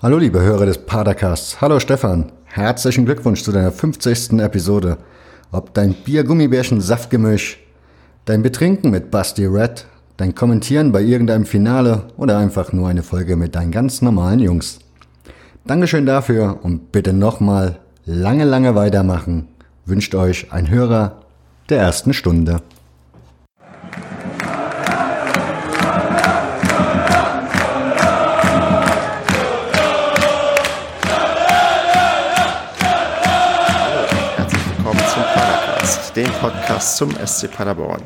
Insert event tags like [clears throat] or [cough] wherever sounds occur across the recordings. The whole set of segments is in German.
Hallo liebe Hörer des Padercasts. Hallo Stefan. Herzlichen Glückwunsch zu deiner 50. Episode. Ob dein Bier-Gummibärchen Saftgemisch, dein Betrinken mit Basti Red, dein Kommentieren bei irgendeinem Finale oder einfach nur eine Folge mit deinen ganz normalen Jungs. Dankeschön dafür und bitte nochmal lange, lange weitermachen. Wünscht euch ein Hörer der ersten Stunde. Den Podcast zum SC Paderborn.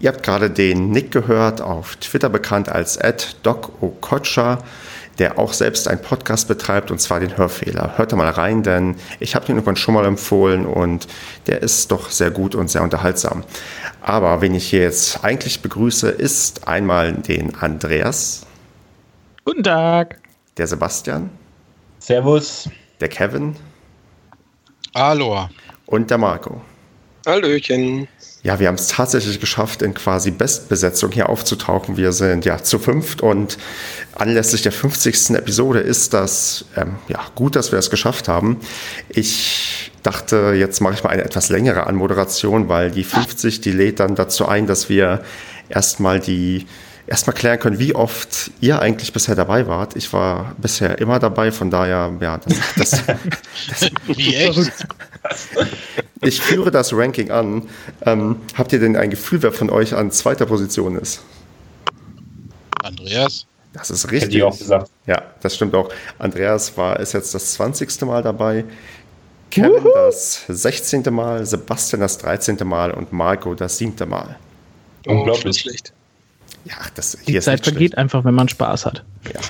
Ihr habt gerade den Nick gehört, auf Twitter bekannt als @doc_okocha, der auch selbst einen Podcast betreibt und zwar den Hörfehler. Hört da mal rein, denn ich habe den irgendwann schon mal empfohlen und der ist doch sehr gut und sehr unterhaltsam. Aber wen ich hier jetzt eigentlich begrüße, ist einmal den Andreas. Guten Tag. Der Sebastian. Servus. Der Kevin. Hallo. Und der Marco. Hallöchen. Ja, wir haben es tatsächlich geschafft, in quasi Bestbesetzung hier aufzutauchen. Wir sind ja zu fünft und anlässlich der 50. Episode ist das ähm, ja, gut, dass wir es geschafft haben. Ich dachte, jetzt mache ich mal eine etwas längere Anmoderation, weil die 50, die lädt dann dazu ein, dass wir erstmal die erstmal klären können, wie oft ihr eigentlich bisher dabei wart. Ich war bisher immer dabei, von daher, ja, das, das, [laughs] das Wie echt? Ich führe das Ranking an. Ähm, habt ihr denn ein Gefühl, wer von euch an zweiter Position ist? Andreas? Das ist richtig. Hätte ich auch gesagt. Ja, das stimmt auch. Andreas war, ist jetzt das 20. Mal dabei. Kevin Uhu. das 16. Mal, Sebastian das 13. Mal und Marco das 7. Mal. Unglaublich. Oh, schlecht. Ja, das, Die Zeit vergeht schlecht. einfach, wenn man Spaß hat. Ja.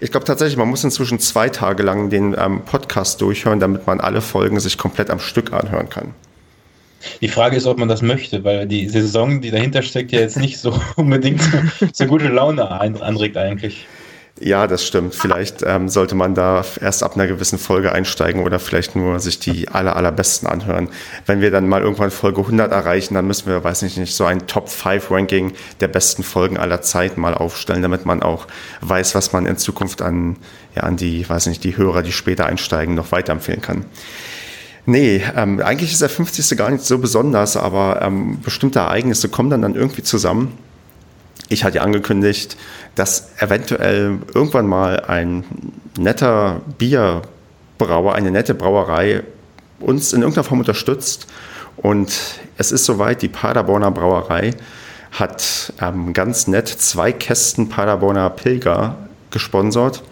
Ich glaube tatsächlich, man muss inzwischen zwei Tage lang den ähm, Podcast durchhören, damit man alle Folgen sich komplett am Stück anhören kann. Die Frage ist, ob man das möchte, weil die Saison, die dahinter steckt, ja jetzt nicht so [laughs] unbedingt so gute Laune anregt eigentlich. Ja, das stimmt. Vielleicht ähm, sollte man da erst ab einer gewissen Folge einsteigen oder vielleicht nur sich die aller, allerbesten anhören. Wenn wir dann mal irgendwann Folge 100 erreichen, dann müssen wir, weiß ich nicht, so ein Top-5-Ranking der besten Folgen aller Zeiten mal aufstellen, damit man auch weiß, was man in Zukunft an, ja, an die, weiß nicht, die Hörer, die später einsteigen, noch weiterempfehlen kann. Nee, ähm, eigentlich ist der 50. gar nicht so besonders, aber ähm, bestimmte Ereignisse kommen dann, dann irgendwie zusammen ich hatte angekündigt, dass eventuell irgendwann mal ein netter Bierbrauer, eine nette Brauerei uns in irgendeiner Form unterstützt. Und es ist soweit, die Paderborner Brauerei hat ähm, ganz nett zwei Kästen Paderborner Pilger gesponsert.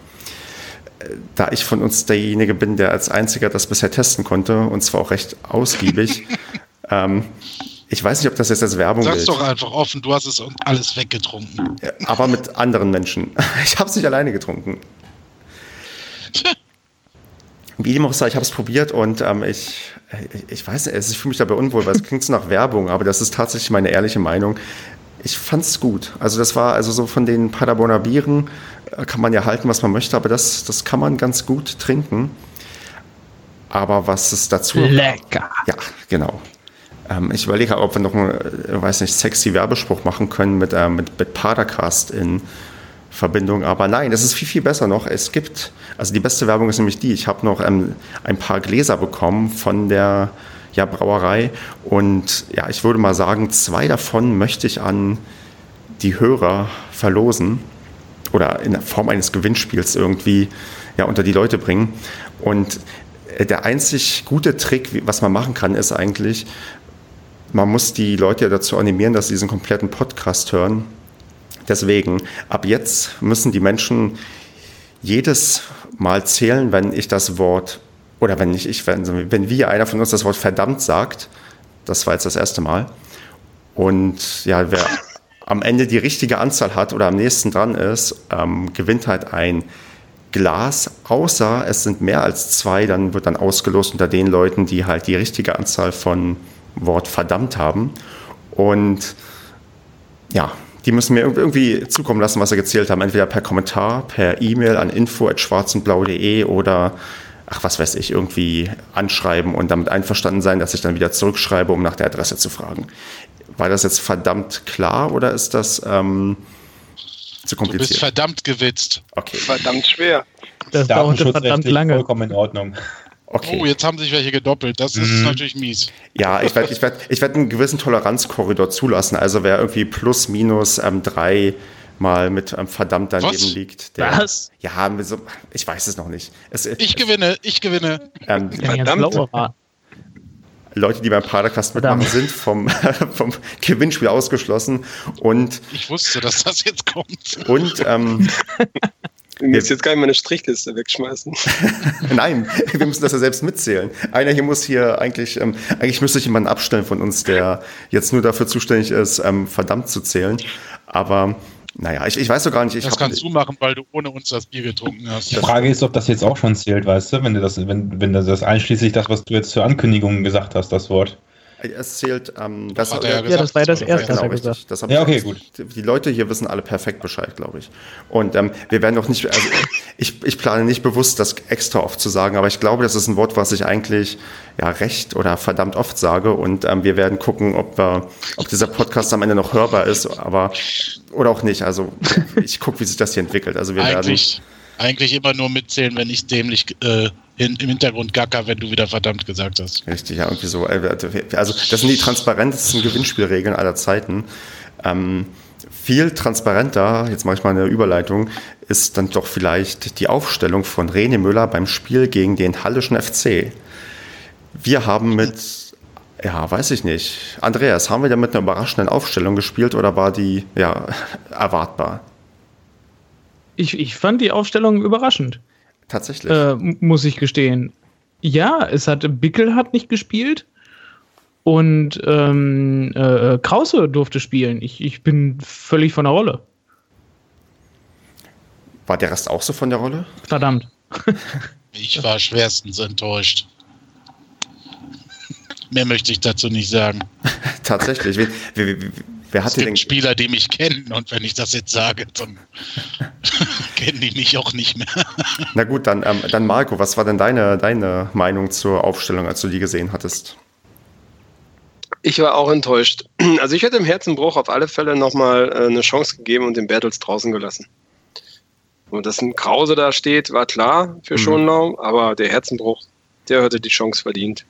Da ich von uns derjenige bin, der als einziger das bisher testen konnte, und zwar auch recht ausgiebig, [laughs] ähm, ich weiß nicht, ob das jetzt als Werbung Sag's gilt. doch einfach offen, du hast es alles weggetrunken. Ja, aber mit anderen Menschen. [laughs] Ich habe es nicht alleine getrunken. Wie dem auch sei, ich habe es probiert und ähm, ich, ich weiß nicht, ich fühle mich dabei unwohl, weil es klingt so nach Werbung, aber das ist tatsächlich meine ehrliche Meinung. Ich fand es gut. Also das war also so von den Paderborner Bieren äh, kann man ja halten, was man möchte, aber das, das kann man ganz gut trinken. Aber was es dazu... Lecker. Ja, genau. Ähm, ich überlege, ob wir noch einen, äh, weiß nicht, sexy Werbespruch machen können mit, äh, mit, mit Padercast in Verbindung. Aber nein, es ist viel, viel besser noch. Es gibt, also die beste Werbung ist nämlich die, ich habe noch ähm, ein paar Gläser bekommen von der ja, Brauerei und ja, ich würde mal sagen, zwei davon möchte ich an die Hörer verlosen oder in der Form eines Gewinnspiels irgendwie ja, unter die Leute bringen. Und äh, der einzig gute Trick, was man machen kann, ist eigentlich, man muss die Leute ja dazu animieren, dass sie diesen kompletten Podcast hören. Deswegen, ab jetzt müssen die Menschen jedes Mal zählen, wenn ich das Wort, oder wenn nicht ich, wenn, wenn wir, einer von uns das Wort verdammt sagt, das war jetzt das erste Mal, und ja, wer am Ende die richtige Anzahl hat oder am nächsten dran ist, ähm, gewinnt halt ein Glas, außer es sind mehr als zwei, dann wird dann ausgelost unter den Leuten, die halt die richtige Anzahl von Wort verdammt haben. Und ja, die müssen mir irgendwie zukommen lassen, was sie gezählt haben. Entweder per Kommentar, per E-Mail an info.schwarzenblau.de oder, ach was weiß ich, irgendwie anschreiben und damit einverstanden sein, dass ich dann wieder zurückschreibe, um nach der Adresse zu fragen. War das jetzt verdammt klar oder ist das, ähm, zu kompliziert? Du bist verdammt gewitzt. Okay. Verdammt schwer. Das dauerte verdammt lange. Vollkommen in Ordnung. Okay. Oh, jetzt haben sich welche gedoppelt. Das ist mhm. natürlich mies. Ja, ich werde ich werd, ich werd einen gewissen Toleranzkorridor zulassen. Also wer irgendwie plus, minus ähm, drei mal mit ähm, verdammt daneben Was? liegt. Der, Was? Ja, so, ich weiß es noch nicht. Es, ich gewinne, ich gewinne. Ähm, verdammt. Leute, die beim Padercast mitmachen, sind vom, [laughs] vom Gewinnspiel ausgeschlossen. Und ich wusste, dass das jetzt kommt. Und ähm, [laughs] Wir müssen jetzt gar nicht meine Strichliste wegschmeißen. [laughs] Nein, wir müssen das ja selbst mitzählen. Einer hier muss hier eigentlich, ähm, eigentlich müsste ich jemanden abstellen von uns, der jetzt nur dafür zuständig ist, ähm, verdammt zu zählen. Aber naja, ich, ich weiß doch gar nicht. Ich das kannst du machen, weil du ohne uns das Bier getrunken hast. Die Frage ist, ob das jetzt auch schon zählt, weißt du, wenn du das, wenn, wenn das einschließlich das, was du jetzt zur Ankündigung gesagt hast, das Wort. Es zählt, ähm, das, hat er ja, gesagt, ja, das war ja das erste, was er gesagt das Ja, okay, gut. Die Leute hier wissen alle perfekt Bescheid, glaube ich. Und ähm, wir werden auch nicht, also ich, ich plane nicht bewusst, das extra oft zu sagen, aber ich glaube, das ist ein Wort, was ich eigentlich ja recht oder verdammt oft sage. Und ähm, wir werden gucken, ob, wir, ob dieser Podcast am Ende noch hörbar ist, aber oder auch nicht. Also ich gucke, wie sich das hier entwickelt. Also wir eigentlich, werden eigentlich immer nur mitzählen, wenn ich dämlich äh, in, im Hintergrund gacker, wenn du wieder verdammt gesagt hast. Richtig, ja, irgendwie so. Äh, also, das sind die transparentesten Gewinnspielregeln aller Zeiten. Ähm, viel transparenter, jetzt mache ich mal eine Überleitung, ist dann doch vielleicht die Aufstellung von René Müller beim Spiel gegen den Hallischen FC. Wir haben mit, ja, weiß ich nicht. Andreas, haben wir da mit einer überraschenden Aufstellung gespielt oder war die, ja, [laughs] erwartbar? Ich, ich fand die Aufstellung überraschend. Tatsächlich. Äh, muss ich gestehen. Ja, es hat Bickel hat nicht gespielt und ähm, äh, Krause durfte spielen. Ich, ich bin völlig von der Rolle. War der Rest auch so von der Rolle? Verdammt. [laughs] ich war schwerstens enttäuscht. Mehr möchte ich dazu nicht sagen. [laughs] Tatsächlich. Wie, wie, Wer hat es gibt Spieler, die mich kennen und wenn ich das jetzt sage, dann [laughs] kennen die mich auch nicht mehr. Na gut, dann, ähm, dann Marco, was war denn deine, deine Meinung zur Aufstellung, als du die gesehen hattest? Ich war auch enttäuscht. [clears throat] Also ich hätte im Herzenbruch auf alle Fälle nochmal äh, eine Chance gegeben und den Bertels draußen gelassen. Und dass ein Krause da steht, war klar für mhm. Schonlau, aber der Herzenbruch, der hätte die Chance verdient.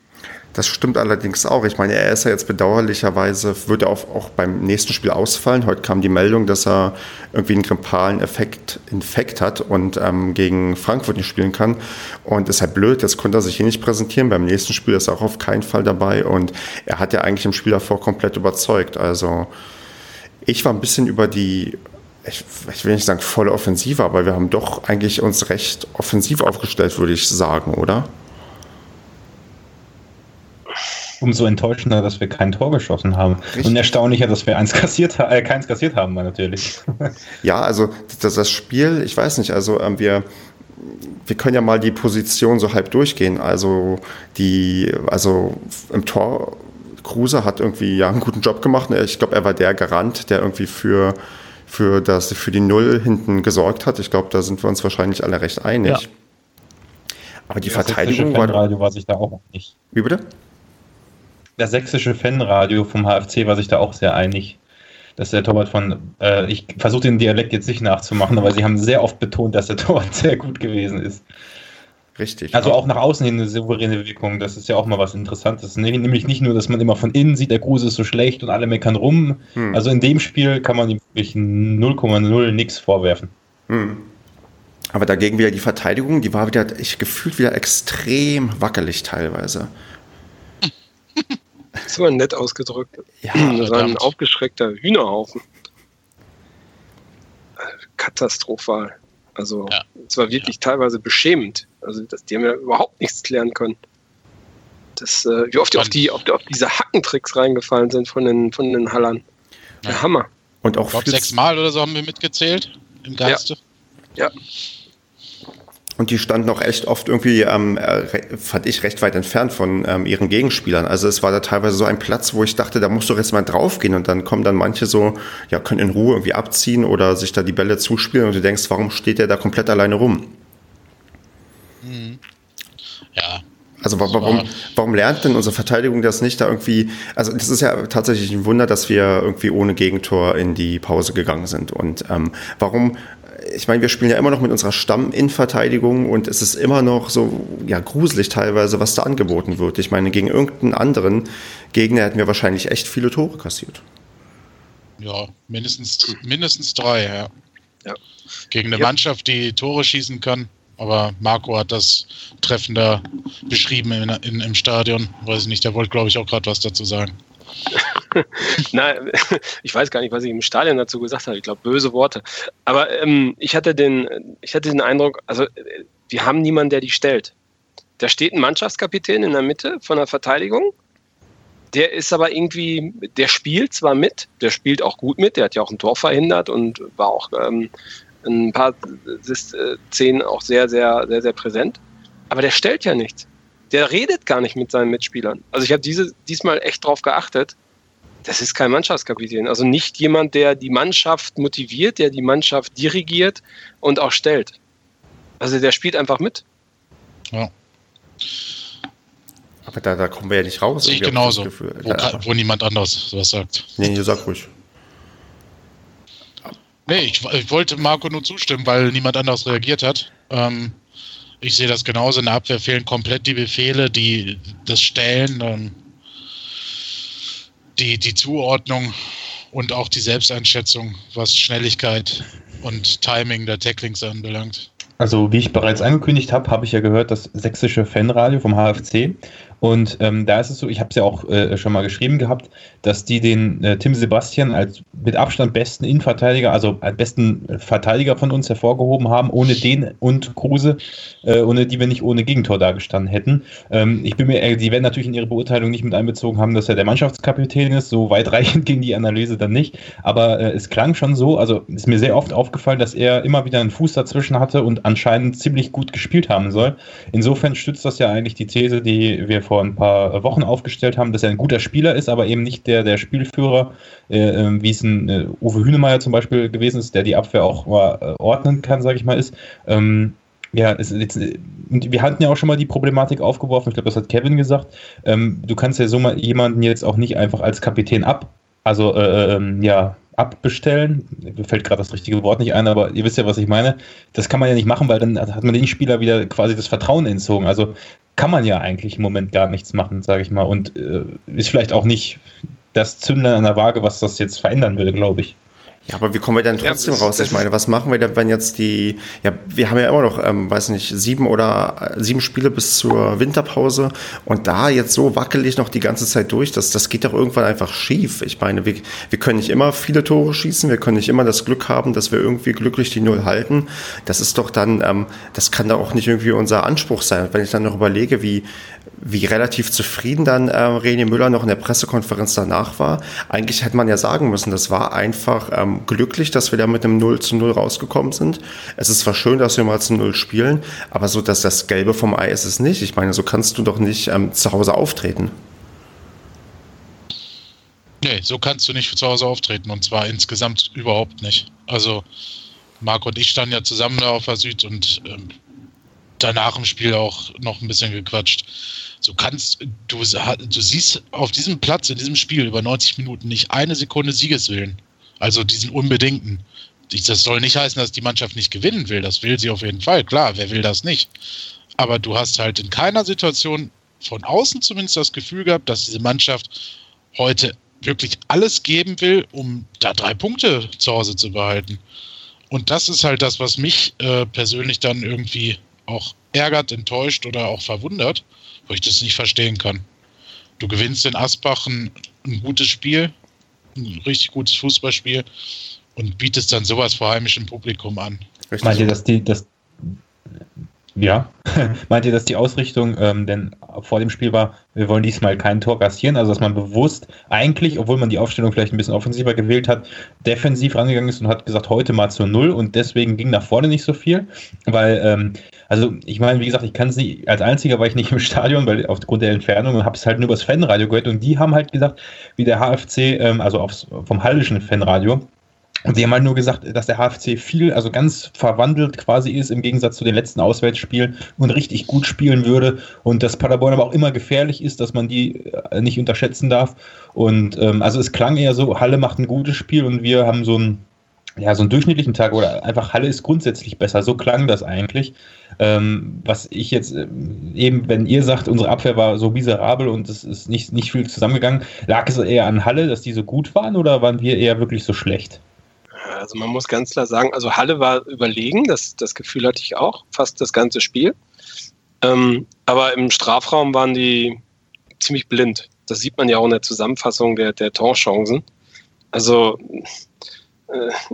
Das stimmt allerdings auch. Ich meine, er ist ja jetzt bedauerlicherweise, würde auch, auch beim nächsten Spiel ausfallen. Heute kam die Meldung, dass er irgendwie einen grippalen Effekt, Infekt hat und ähm, gegen Frankfurt nicht spielen kann. Und ist halt blöd, jetzt konnte er sich hier nicht präsentieren. Beim nächsten Spiel ist er auch auf keinen Fall dabei. Und er hat ja eigentlich im Spiel davor komplett überzeugt. Also ich war ein bisschen über die ich, ich, will nicht sagen volle Offensive, aber wir haben doch eigentlich uns recht offensiv aufgestellt, würde ich sagen, oder? Umso enttäuschender, dass wir kein Tor geschossen haben. Richtig. Und erstaunlicher, dass wir eins kassiert, äh, keins kassiert haben, natürlich. [laughs] Ja, also das, das Spiel, ich weiß nicht, also ähm, wir, wir können ja mal die Position so halb durchgehen. Also die, also im Tor, Kruse hat irgendwie ja einen guten Job gemacht. Ich glaube, er war der Garant, der irgendwie für, für, das, für die Null hinten gesorgt hat. Ich glaube, da sind wir uns wahrscheinlich alle recht einig. Ja. Aber die das Verteidigung war. war sich da auch nicht. Wie bitte? Das sächsische Fanradio vom HFC war sich da auch sehr einig, dass der Torwart von, äh, ich versuche den Dialekt jetzt nicht nachzumachen, aber sie haben sehr oft betont, dass der Torwart [laughs] sehr gut gewesen ist. Richtig. Also auch nach außen hin eine souveräne Wirkung, das ist ja auch mal was Interessantes. Nämlich nicht nur, dass man immer von innen sieht, der Kruse ist so schlecht und alle meckern rum. Hm. Also in dem Spiel kann man ihm wirklich 0,0 nichts vorwerfen. Hm. Aber dagegen wieder die Verteidigung, die war wieder, ich gefühlt wieder extrem wackelig teilweise. [laughs] Das war nett ausgedrückt. Ja, [clears throat] das war ein aufgeschreckter Hühnerhaufen. Katastrophal. Also, es ja. war wirklich ja. teilweise beschämend. Also, das, die haben ja überhaupt nichts klären können. Das, äh, wie oft die auf, die, auf, die, auf diese Hackentricks reingefallen sind von den, von den Hallern. Der Hammer. Und auch sechsmal oder so haben wir mitgezählt im Geiste. Ja. ja. Und die standen auch echt oft irgendwie, ähm, äh, fand ich, recht weit entfernt von ähm, ihren Gegenspielern. Also es war da teilweise so ein Platz, wo ich dachte, da musst du jetzt mal draufgehen. Und dann kommen dann manche so, ja, können in Ruhe irgendwie abziehen oder sich da die Bälle zuspielen. Und du denkst, warum steht der da komplett alleine rum? Mhm. Ja, Also warum, warum lernt denn unsere Verteidigung das nicht da irgendwie? Also das ist ja tatsächlich ein Wunder, dass wir irgendwie ohne Gegentor in die Pause gegangen sind. Und ähm, warum? Ich meine, wir spielen ja immer noch mit unserer Stamm-In-Verteidigung und es ist immer noch so ja gruselig teilweise, was da angeboten wird. Ich meine, gegen irgendeinen anderen Gegner hätten wir wahrscheinlich echt viele Tore kassiert. Ja, mindestens, mindestens drei, ja. Ja. Gegen eine Ja. Mannschaft, die Tore schießen kann. Aber Marco hat das treffender beschrieben in, in, im Stadion. Weiß ich nicht, der wollte, glaube ich, auch gerade was dazu sagen. [laughs] Nein, ich weiß gar nicht, was ich im Stadion dazu gesagt habe. Ich glaube, böse Worte. Aber ähm, ich, hatte den, ich hatte den Eindruck, also äh, wir haben niemanden, der die stellt. Da steht ein Mannschaftskapitän in der Mitte von der Verteidigung. Der ist aber irgendwie, der spielt zwar mit, der spielt auch gut mit, der hat ja auch ein Tor verhindert und war auch ähm, ein paar äh, Szenen auch sehr, sehr, sehr, sehr präsent. Aber der stellt ja nichts. Der redet gar nicht mit seinen Mitspielern. Also ich habe diese diesmal echt drauf geachtet. Das ist kein Mannschaftskapitän. Also nicht jemand, der die Mannschaft motiviert, der die Mannschaft dirigiert und auch stellt. Also der spielt einfach mit. Ja, Aber da, da kommen wir ja nicht raus. sehe ich genauso. das Gefühl. Wo, Da- ka- wo niemand anders sowas sagt. Nee, nee, sag ruhig. Nee, ich, ich wollte Marco nur zustimmen, weil niemand anders reagiert hat. Ähm, ich sehe das genauso. In der Abwehr fehlen komplett die Befehle, die, das Stellen, ähm, die, die Zuordnung und auch die Selbsteinschätzung, was Schnelligkeit und Timing der Tacklings anbelangt. Also, wie ich bereits angekündigt habe, habe ich ja gehört, das sächsische Fanradio vom HFC. Und ähm, da ist es so, ich habe es ja auch äh, schon mal geschrieben gehabt, dass die den äh, Tim Sebastian als mit Abstand besten Innenverteidiger, also als besten Verteidiger von uns hervorgehoben haben, ohne den und Kruse, äh, ohne die wir nicht ohne Gegentor dagestanden hätten. Ähm, ich bin mir, äh, die werden natürlich in ihre Beurteilung nicht mit einbezogen haben, dass er der Mannschaftskapitän ist, so weitreichend [laughs] ging die Analyse dann nicht. Aber äh, es klang schon so, also ist mir sehr oft aufgefallen, dass er immer wieder einen Fuß dazwischen hatte und anscheinend ziemlich gut gespielt haben soll. Insofern stützt das ja eigentlich die These, die wir vor ein paar Wochen aufgestellt haben, dass er ein guter Spieler ist, aber eben nicht der, der Spielführer, äh, äh, wie es ein äh, Uwe Hünemeyer zum Beispiel gewesen ist, der die Abwehr auch mal äh, ordnen kann, sage ich mal, ist. Ähm, ja, es, jetzt, äh, wir hatten ja auch schon mal die Problematik aufgeworfen, ich glaube, das hat Kevin gesagt. Ähm, du kannst ja so mal jemanden jetzt auch nicht einfach als Kapitän ab, also äh, ähm, ja, abbestellen. Mir fällt gerade das richtige Wort nicht ein, aber ihr wisst ja, was ich meine. Das kann man ja nicht machen, weil dann hat man den Spieler wieder quasi das Vertrauen entzogen. Also kann man ja eigentlich im Moment gar nichts machen, sage ich mal. Und äh, ist vielleicht auch nicht das Zündlein an der Waage, was das jetzt verändern würde, glaube ich. Ja, aber wie kommen wir denn Ja, trotzdem das- raus? Ich meine, was machen wir denn, wenn jetzt die, ja, wir haben ja immer noch, ähm, weiß nicht, sieben oder äh, sieben Spiele bis zur Winterpause und da jetzt so wackelig noch die ganze Zeit durch, das, das geht doch irgendwann einfach schief. Ich meine, wir, wir können nicht immer viele Tore schießen, wir können nicht immer das Glück haben, dass wir irgendwie glücklich die Null halten. Das ist doch dann, ähm, das kann doch auch nicht irgendwie unser Anspruch sein. Wenn ich dann noch überlege, wie, wie relativ zufrieden dann äh, René Müller noch in der Pressekonferenz danach war. Eigentlich hätte man ja sagen müssen, das war einfach ähm, glücklich, dass wir da mit einem 0 zu 0 rausgekommen sind. Es ist zwar schön, dass wir mal zu 0 spielen, aber so, dass das Gelbe vom Ei ist es nicht. Ich meine, so kannst du doch nicht ähm, zu Hause auftreten. Nee, so kannst du nicht zu Hause auftreten und zwar insgesamt überhaupt nicht. Also Marco und ich standen ja zusammen da auf der Süd und ähm, danach im Spiel auch noch ein bisschen gequatscht. So kannst du, du siehst auf diesem Platz in diesem Spiel über 90 Minuten nicht eine Sekunde Siegeswillen. Also diesen unbedingten. Das soll nicht heißen, dass die Mannschaft nicht gewinnen will. Das will sie auf jeden Fall. Klar, wer will das nicht? Aber du hast halt in keiner Situation von außen zumindest das Gefühl gehabt, dass diese Mannschaft heute wirklich alles geben will, um da drei Punkte zu Hause zu behalten. Und das ist halt das, was mich äh, persönlich dann irgendwie auch ärgert, enttäuscht oder auch verwundert, wo ich das nicht verstehen kann. Du gewinnst in Asbach ein, ein gutes Spiel, ein richtig gutes Fußballspiel und bietest dann sowas vor heimischem Publikum an. Richtig? Meint ihr, dass die, dass, ja, [laughs] meint ihr, dass die Ausrichtung ähm, denn vor dem Spiel war, wir wollen diesmal kein Tor kassieren, also dass man bewusst eigentlich, obwohl man die Aufstellung vielleicht ein bisschen offensiver gewählt hat, defensiv rangegangen ist und hat gesagt, heute mal zu Null und deswegen ging nach vorne nicht so viel, weil, ähm, also ich meine, wie gesagt, ich kann es nicht, als einziger war ich nicht im Stadion, weil aufgrund der Entfernung und habe es halt nur übers Fanradio gehört und die haben halt gesagt, wie der HFC, ähm, also aufs, vom hallischen Fanradio, Und sie haben halt nur gesagt, dass der HFC viel, also ganz verwandelt quasi ist im Gegensatz zu den letzten Auswärtsspielen und richtig gut spielen würde. Und dass Paderborn aber auch immer gefährlich ist, dass man die äh, nicht unterschätzen darf. Und ähm, also es klang eher so, Halle macht ein gutes Spiel und wir haben so ein ja, so einen durchschnittlichen Tag oder einfach Halle ist grundsätzlich besser. So klang das eigentlich. Ähm, was ich jetzt äh, eben, wenn ihr sagt, unsere Abwehr war so miserabel und es ist nicht, nicht viel zusammengegangen, lag es eher an Halle, dass die so gut waren oder waren wir eher wirklich so schlecht? Also man muss ganz klar sagen, also Halle war überlegen, das, das Gefühl hatte ich auch, fast das ganze Spiel. Ähm, aber im Strafraum waren die ziemlich blind. Das sieht man ja auch in der Zusammenfassung der, der Torchancen. Also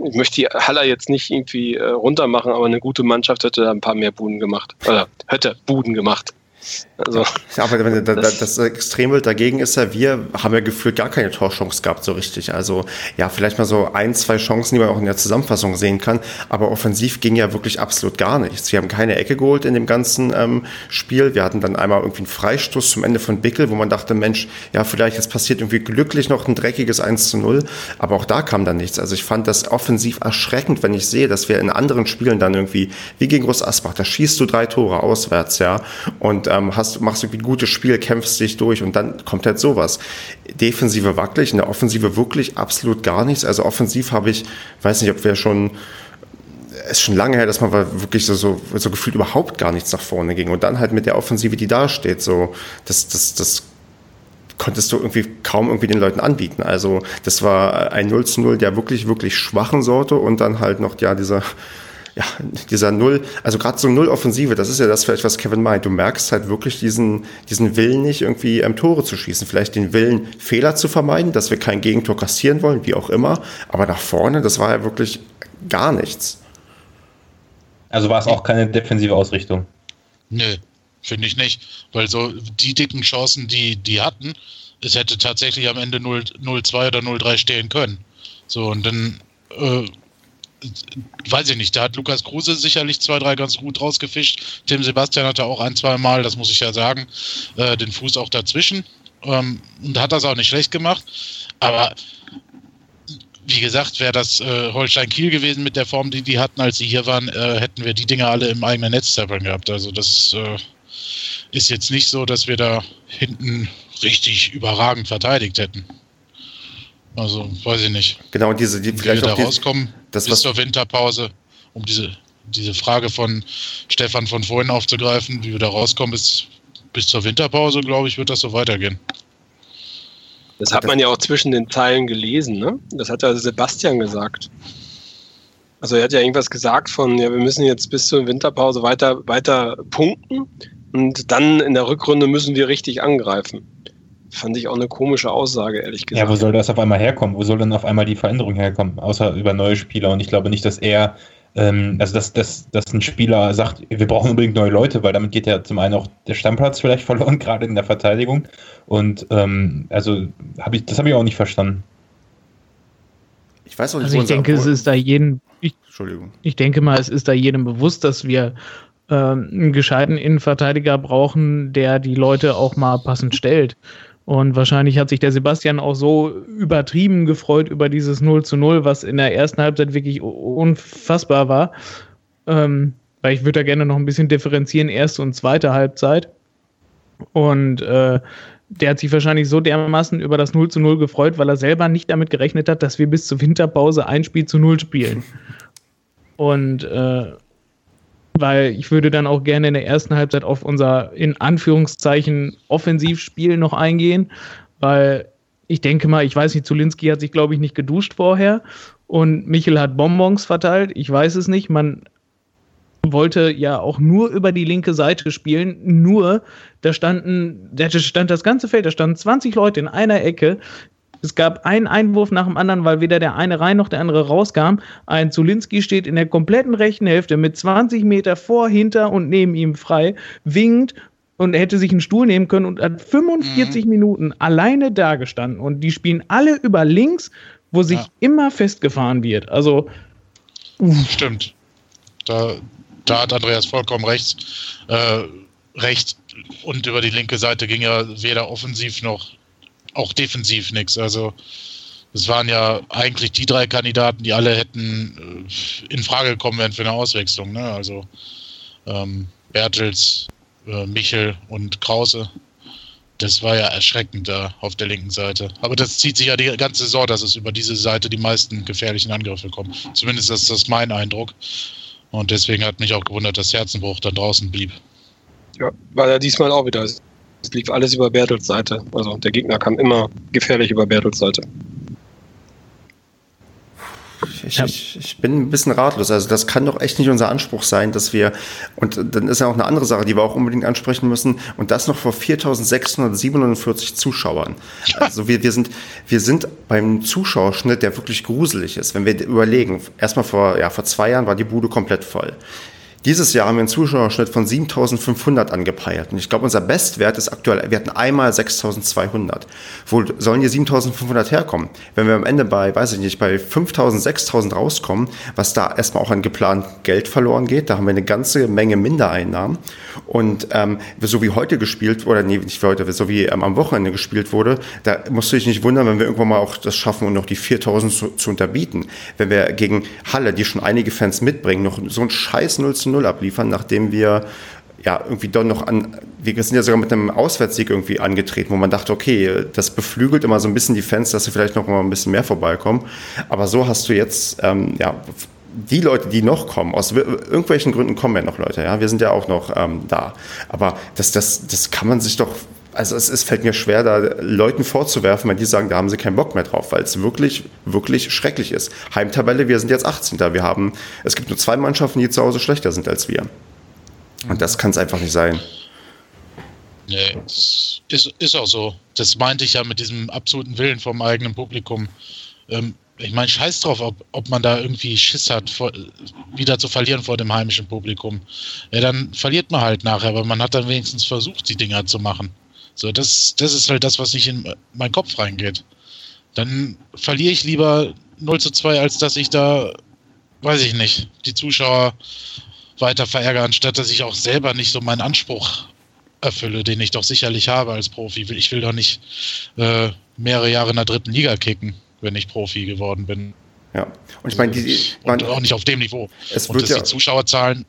ich möchte die Haller jetzt nicht irgendwie äh, runtermachen, aber eine gute Mannschaft hätte da ein paar mehr Buden gemacht. Oder hätte Buden gemacht. Also, ja, [laughs] aber das, das, Extrembild dagegen ist ja, wir haben ja gefühlt gar keine Torchance gehabt so richtig. Also ja, vielleicht mal so ein, zwei Chancen, die man auch in der Zusammenfassung sehen kann. Aber offensiv ging ja wirklich absolut gar nichts. Wir haben keine Ecke geholt in dem ganzen ähm, Spiel. Wir hatten dann einmal irgendwie einen Freistoß zum Ende von Bickel, wo man dachte, Mensch, ja, vielleicht jetzt passiert irgendwie glücklich noch ein dreckiges 1 zu 0. Aber auch da kam dann nichts. Also ich fand das offensiv erschreckend, wenn ich sehe, dass wir in anderen Spielen dann irgendwie, wie gegen Groß Asbach, da schießt du drei Tore auswärts, ja. Und ähm, hast, machst irgendwie ein gutes Spiel, kämpfst dich durch und dann kommt halt sowas. Defensive wackelig, in der Offensive wirklich absolut gar nichts. Also offensiv habe ich, weiß nicht, ob wir schon es ist schon lange her, dass man wirklich so, so, so gefühlt überhaupt gar nichts nach vorne ging. Und dann halt mit der Offensive, die da steht, so, das, das, das konntest du irgendwie kaum irgendwie den Leuten anbieten. Also das war ein 0 zu 0 der wirklich, wirklich schwachen Sorte und dann halt noch, ja, dieser ja, dieser Null, also gerade so Null-Offensive, das ist ja das vielleicht, was Kevin meint. Du merkst halt wirklich diesen, diesen Willen nicht, irgendwie ähm, Tore zu schießen. Vielleicht den Willen, Fehler zu vermeiden, dass wir kein Gegentor kassieren wollen, wie auch immer. Aber nach vorne, das war ja wirklich gar nichts. Also war es auch keine defensive Ausrichtung? Nö, finde ich nicht. Weil so die dicken Chancen, die die hatten, es hätte tatsächlich am Ende 0-2 oder 0-3 stehen können. So, und dann äh, weiß ich nicht, da hat Lukas Kruse sicherlich zwei, drei ganz gut rausgefischt. Tim Sebastian hatte auch ein, zwei Mal, das muss ich ja sagen, äh, den Fuß auch dazwischen. Ähm, und hat das auch nicht schlecht gemacht. Aber wie gesagt, wäre das äh, Holstein Kiel gewesen mit der Form, die die hatten, als sie hier waren, äh, hätten wir die Dinge alle im eigenen Netz zerbrechen gehabt. Also das äh, ist jetzt nicht so, dass wir da hinten richtig überragend verteidigt hätten. Also, weiß ich nicht. Genau, diese, die, vielleicht auch da rauskommen das, bis zur Winterpause, um diese, diese Frage von Stefan von vorhin aufzugreifen, wie wir da rauskommen, bis, bis zur Winterpause, glaube ich, wird das so weitergehen. Das hat man ja auch zwischen den Zeilen gelesen, ne? Das hat ja Sebastian gesagt. Also er hat ja irgendwas gesagt von, ja, wir müssen jetzt bis zur Winterpause weiter, weiter punkten und dann in der Rückrunde müssen wir richtig angreifen. Fand ich auch eine komische Aussage, ehrlich gesagt. Ja, wo soll das auf einmal herkommen? Wo soll dann auf einmal die Veränderung herkommen? Außer über neue Spieler. Und ich glaube nicht, dass er, ähm, also dass, dass, dass ein Spieler sagt, wir brauchen unbedingt neue Leute, weil damit geht ja zum einen auch der Stammplatz vielleicht [laughs] verloren, gerade in der Verteidigung. Und ähm, also habe ich, das habe ich auch nicht verstanden. Ich weiß auch nicht, also ich denke, es ist da jedem. Ich, Entschuldigung. Ich denke mal, es ist da jedem bewusst, dass wir ähm, einen gescheiten Innenverteidiger brauchen, der die Leute auch mal passend stellt. Und wahrscheinlich hat sich der Sebastian auch so übertrieben gefreut über dieses 0 zu 0, was in der ersten Halbzeit wirklich unfassbar war. Ähm, weil ich würde da gerne noch ein bisschen differenzieren, erste und zweite Halbzeit. Und äh, der hat sich wahrscheinlich so dermaßen über das 0 zu 0 gefreut, weil er selber nicht damit gerechnet hat, dass wir bis zur Winterpause ein Spiel zu 0 spielen. Und äh, weil ich würde dann auch gerne in der ersten Halbzeit auf unser in Anführungszeichen Offensivspiel noch eingehen, weil ich denke mal, ich weiß nicht, Zulinski hat sich, glaube ich, nicht geduscht vorher und Michel hat Bonbons verteilt. Ich weiß es nicht. Man wollte ja auch nur über die linke Seite spielen, nur da standen, da stand das ganze Feld, da standen 20 Leute in einer Ecke, es gab einen Einwurf nach dem anderen, weil weder der eine rein noch der andere rauskam. Ein Zulinski steht in der kompletten rechten Hälfte mit 20 Meter vor, hinter und neben ihm frei, winkt und hätte sich einen Stuhl nehmen können und hat 45 mhm. Minuten alleine dagestanden. Und die spielen alle über links, wo sich ja. immer festgefahren wird. Also. Uff. Stimmt. Da, da hat Andreas vollkommen recht. Äh, recht. Und über die linke Seite ging ja weder offensiv noch auch defensiv nichts. Also es waren ja eigentlich die drei Kandidaten, die alle hätten äh, in Frage gekommen wären für eine Auswechslung. Ne? Also ähm, Bertels, äh, Michel und Krause. Das war ja erschreckend da auf der linken Seite. Aber das zieht sich ja die ganze Saison, dass es über diese Seite die meisten gefährlichen Angriffe kommen. Zumindest ist das mein Eindruck. Und deswegen hat mich auch gewundert, dass Herzenbruch dann draußen blieb. Ja, war ja diesmal auch wieder. Es lief alles über Bertels Seite. Also der Gegner kam immer gefährlich über Bertels Seite. Ich, ich, ich, bin ein bisschen ratlos. Also das kann doch echt nicht unser Anspruch sein, dass wir, und dann ist ja auch eine andere Sache, die wir auch unbedingt ansprechen müssen, und das noch vor 4.647 Zuschauern. Also wir, wir, sind, wir sind beim Zuschauerschnitt, der wirklich gruselig ist. Wenn wir überlegen, erstmal vor, ja, vor zwei Jahren war die Bude komplett voll. Dieses Jahr haben wir einen Zuschauerschnitt von 7500 angepeilt. Und ich glaube, unser Bestwert ist aktuell, wir hatten einmal 6200. Wo sollen die 7500 herkommen? Wenn wir am Ende bei, weiß ich nicht, bei 5000, 6000 rauskommen, was da erstmal auch an geplant Geld verloren geht, da haben wir eine ganze Menge Mindereinnahmen. Und ähm, so wie heute gespielt, oder nee, nicht heute, so wie ähm, am Wochenende gespielt wurde, da musst du dich nicht wundern, wenn wir irgendwann mal auch das schaffen und noch die 4000 zu, zu unterbieten. Wenn wir gegen Halle, die schon einige Fans mitbringen, noch so ein scheiß 0 zu 0 abliefern, nachdem wir ja, irgendwie doch noch an, wir sind ja sogar mit einem Auswärtssieg irgendwie angetreten, wo man dachte, okay, das beflügelt immer so ein bisschen die Fans, dass sie vielleicht noch mal ein bisschen mehr vorbeikommen. Aber so hast du jetzt, ähm, ja, die Leute, die noch kommen, aus irgendwelchen Gründen kommen ja noch Leute, ja, wir sind ja auch noch ähm, da. Aber das, das, das kann man sich doch, also es, es fällt mir schwer, da Leuten vorzuwerfen, wenn die sagen, da haben sie keinen Bock mehr drauf, weil es wirklich, wirklich schrecklich ist. Heimtabelle, wir sind jetzt 18. Wir haben, es gibt nur zwei Mannschaften, die zu Hause schlechter sind als wir. Und das kann es einfach nicht sein. Nee, ist, ist auch so. Das meinte ich ja mit diesem absoluten Willen vom eigenen Publikum. Ähm, ich meine, scheiß drauf, ob, ob man da irgendwie Schiss hat, vor, wieder zu verlieren vor dem heimischen Publikum. Ja, dann verliert man halt nachher, aber man hat dann wenigstens versucht, die Dinger zu machen. So, das, das ist halt das, was nicht in meinen Kopf reingeht. Dann verliere ich lieber 0 zu 2, als dass ich da, weiß ich nicht, die Zuschauer weiter verärgere, anstatt dass ich auch selber nicht so meinen Anspruch erfülle, den ich doch sicherlich habe als Profi. Ich will doch nicht äh, mehrere Jahre in der dritten Liga kicken, wenn ich Profi geworden bin. Ja, und ich meine, die, und auch nicht auf dem Niveau. Es und dass ja die Zuschauerzahlen,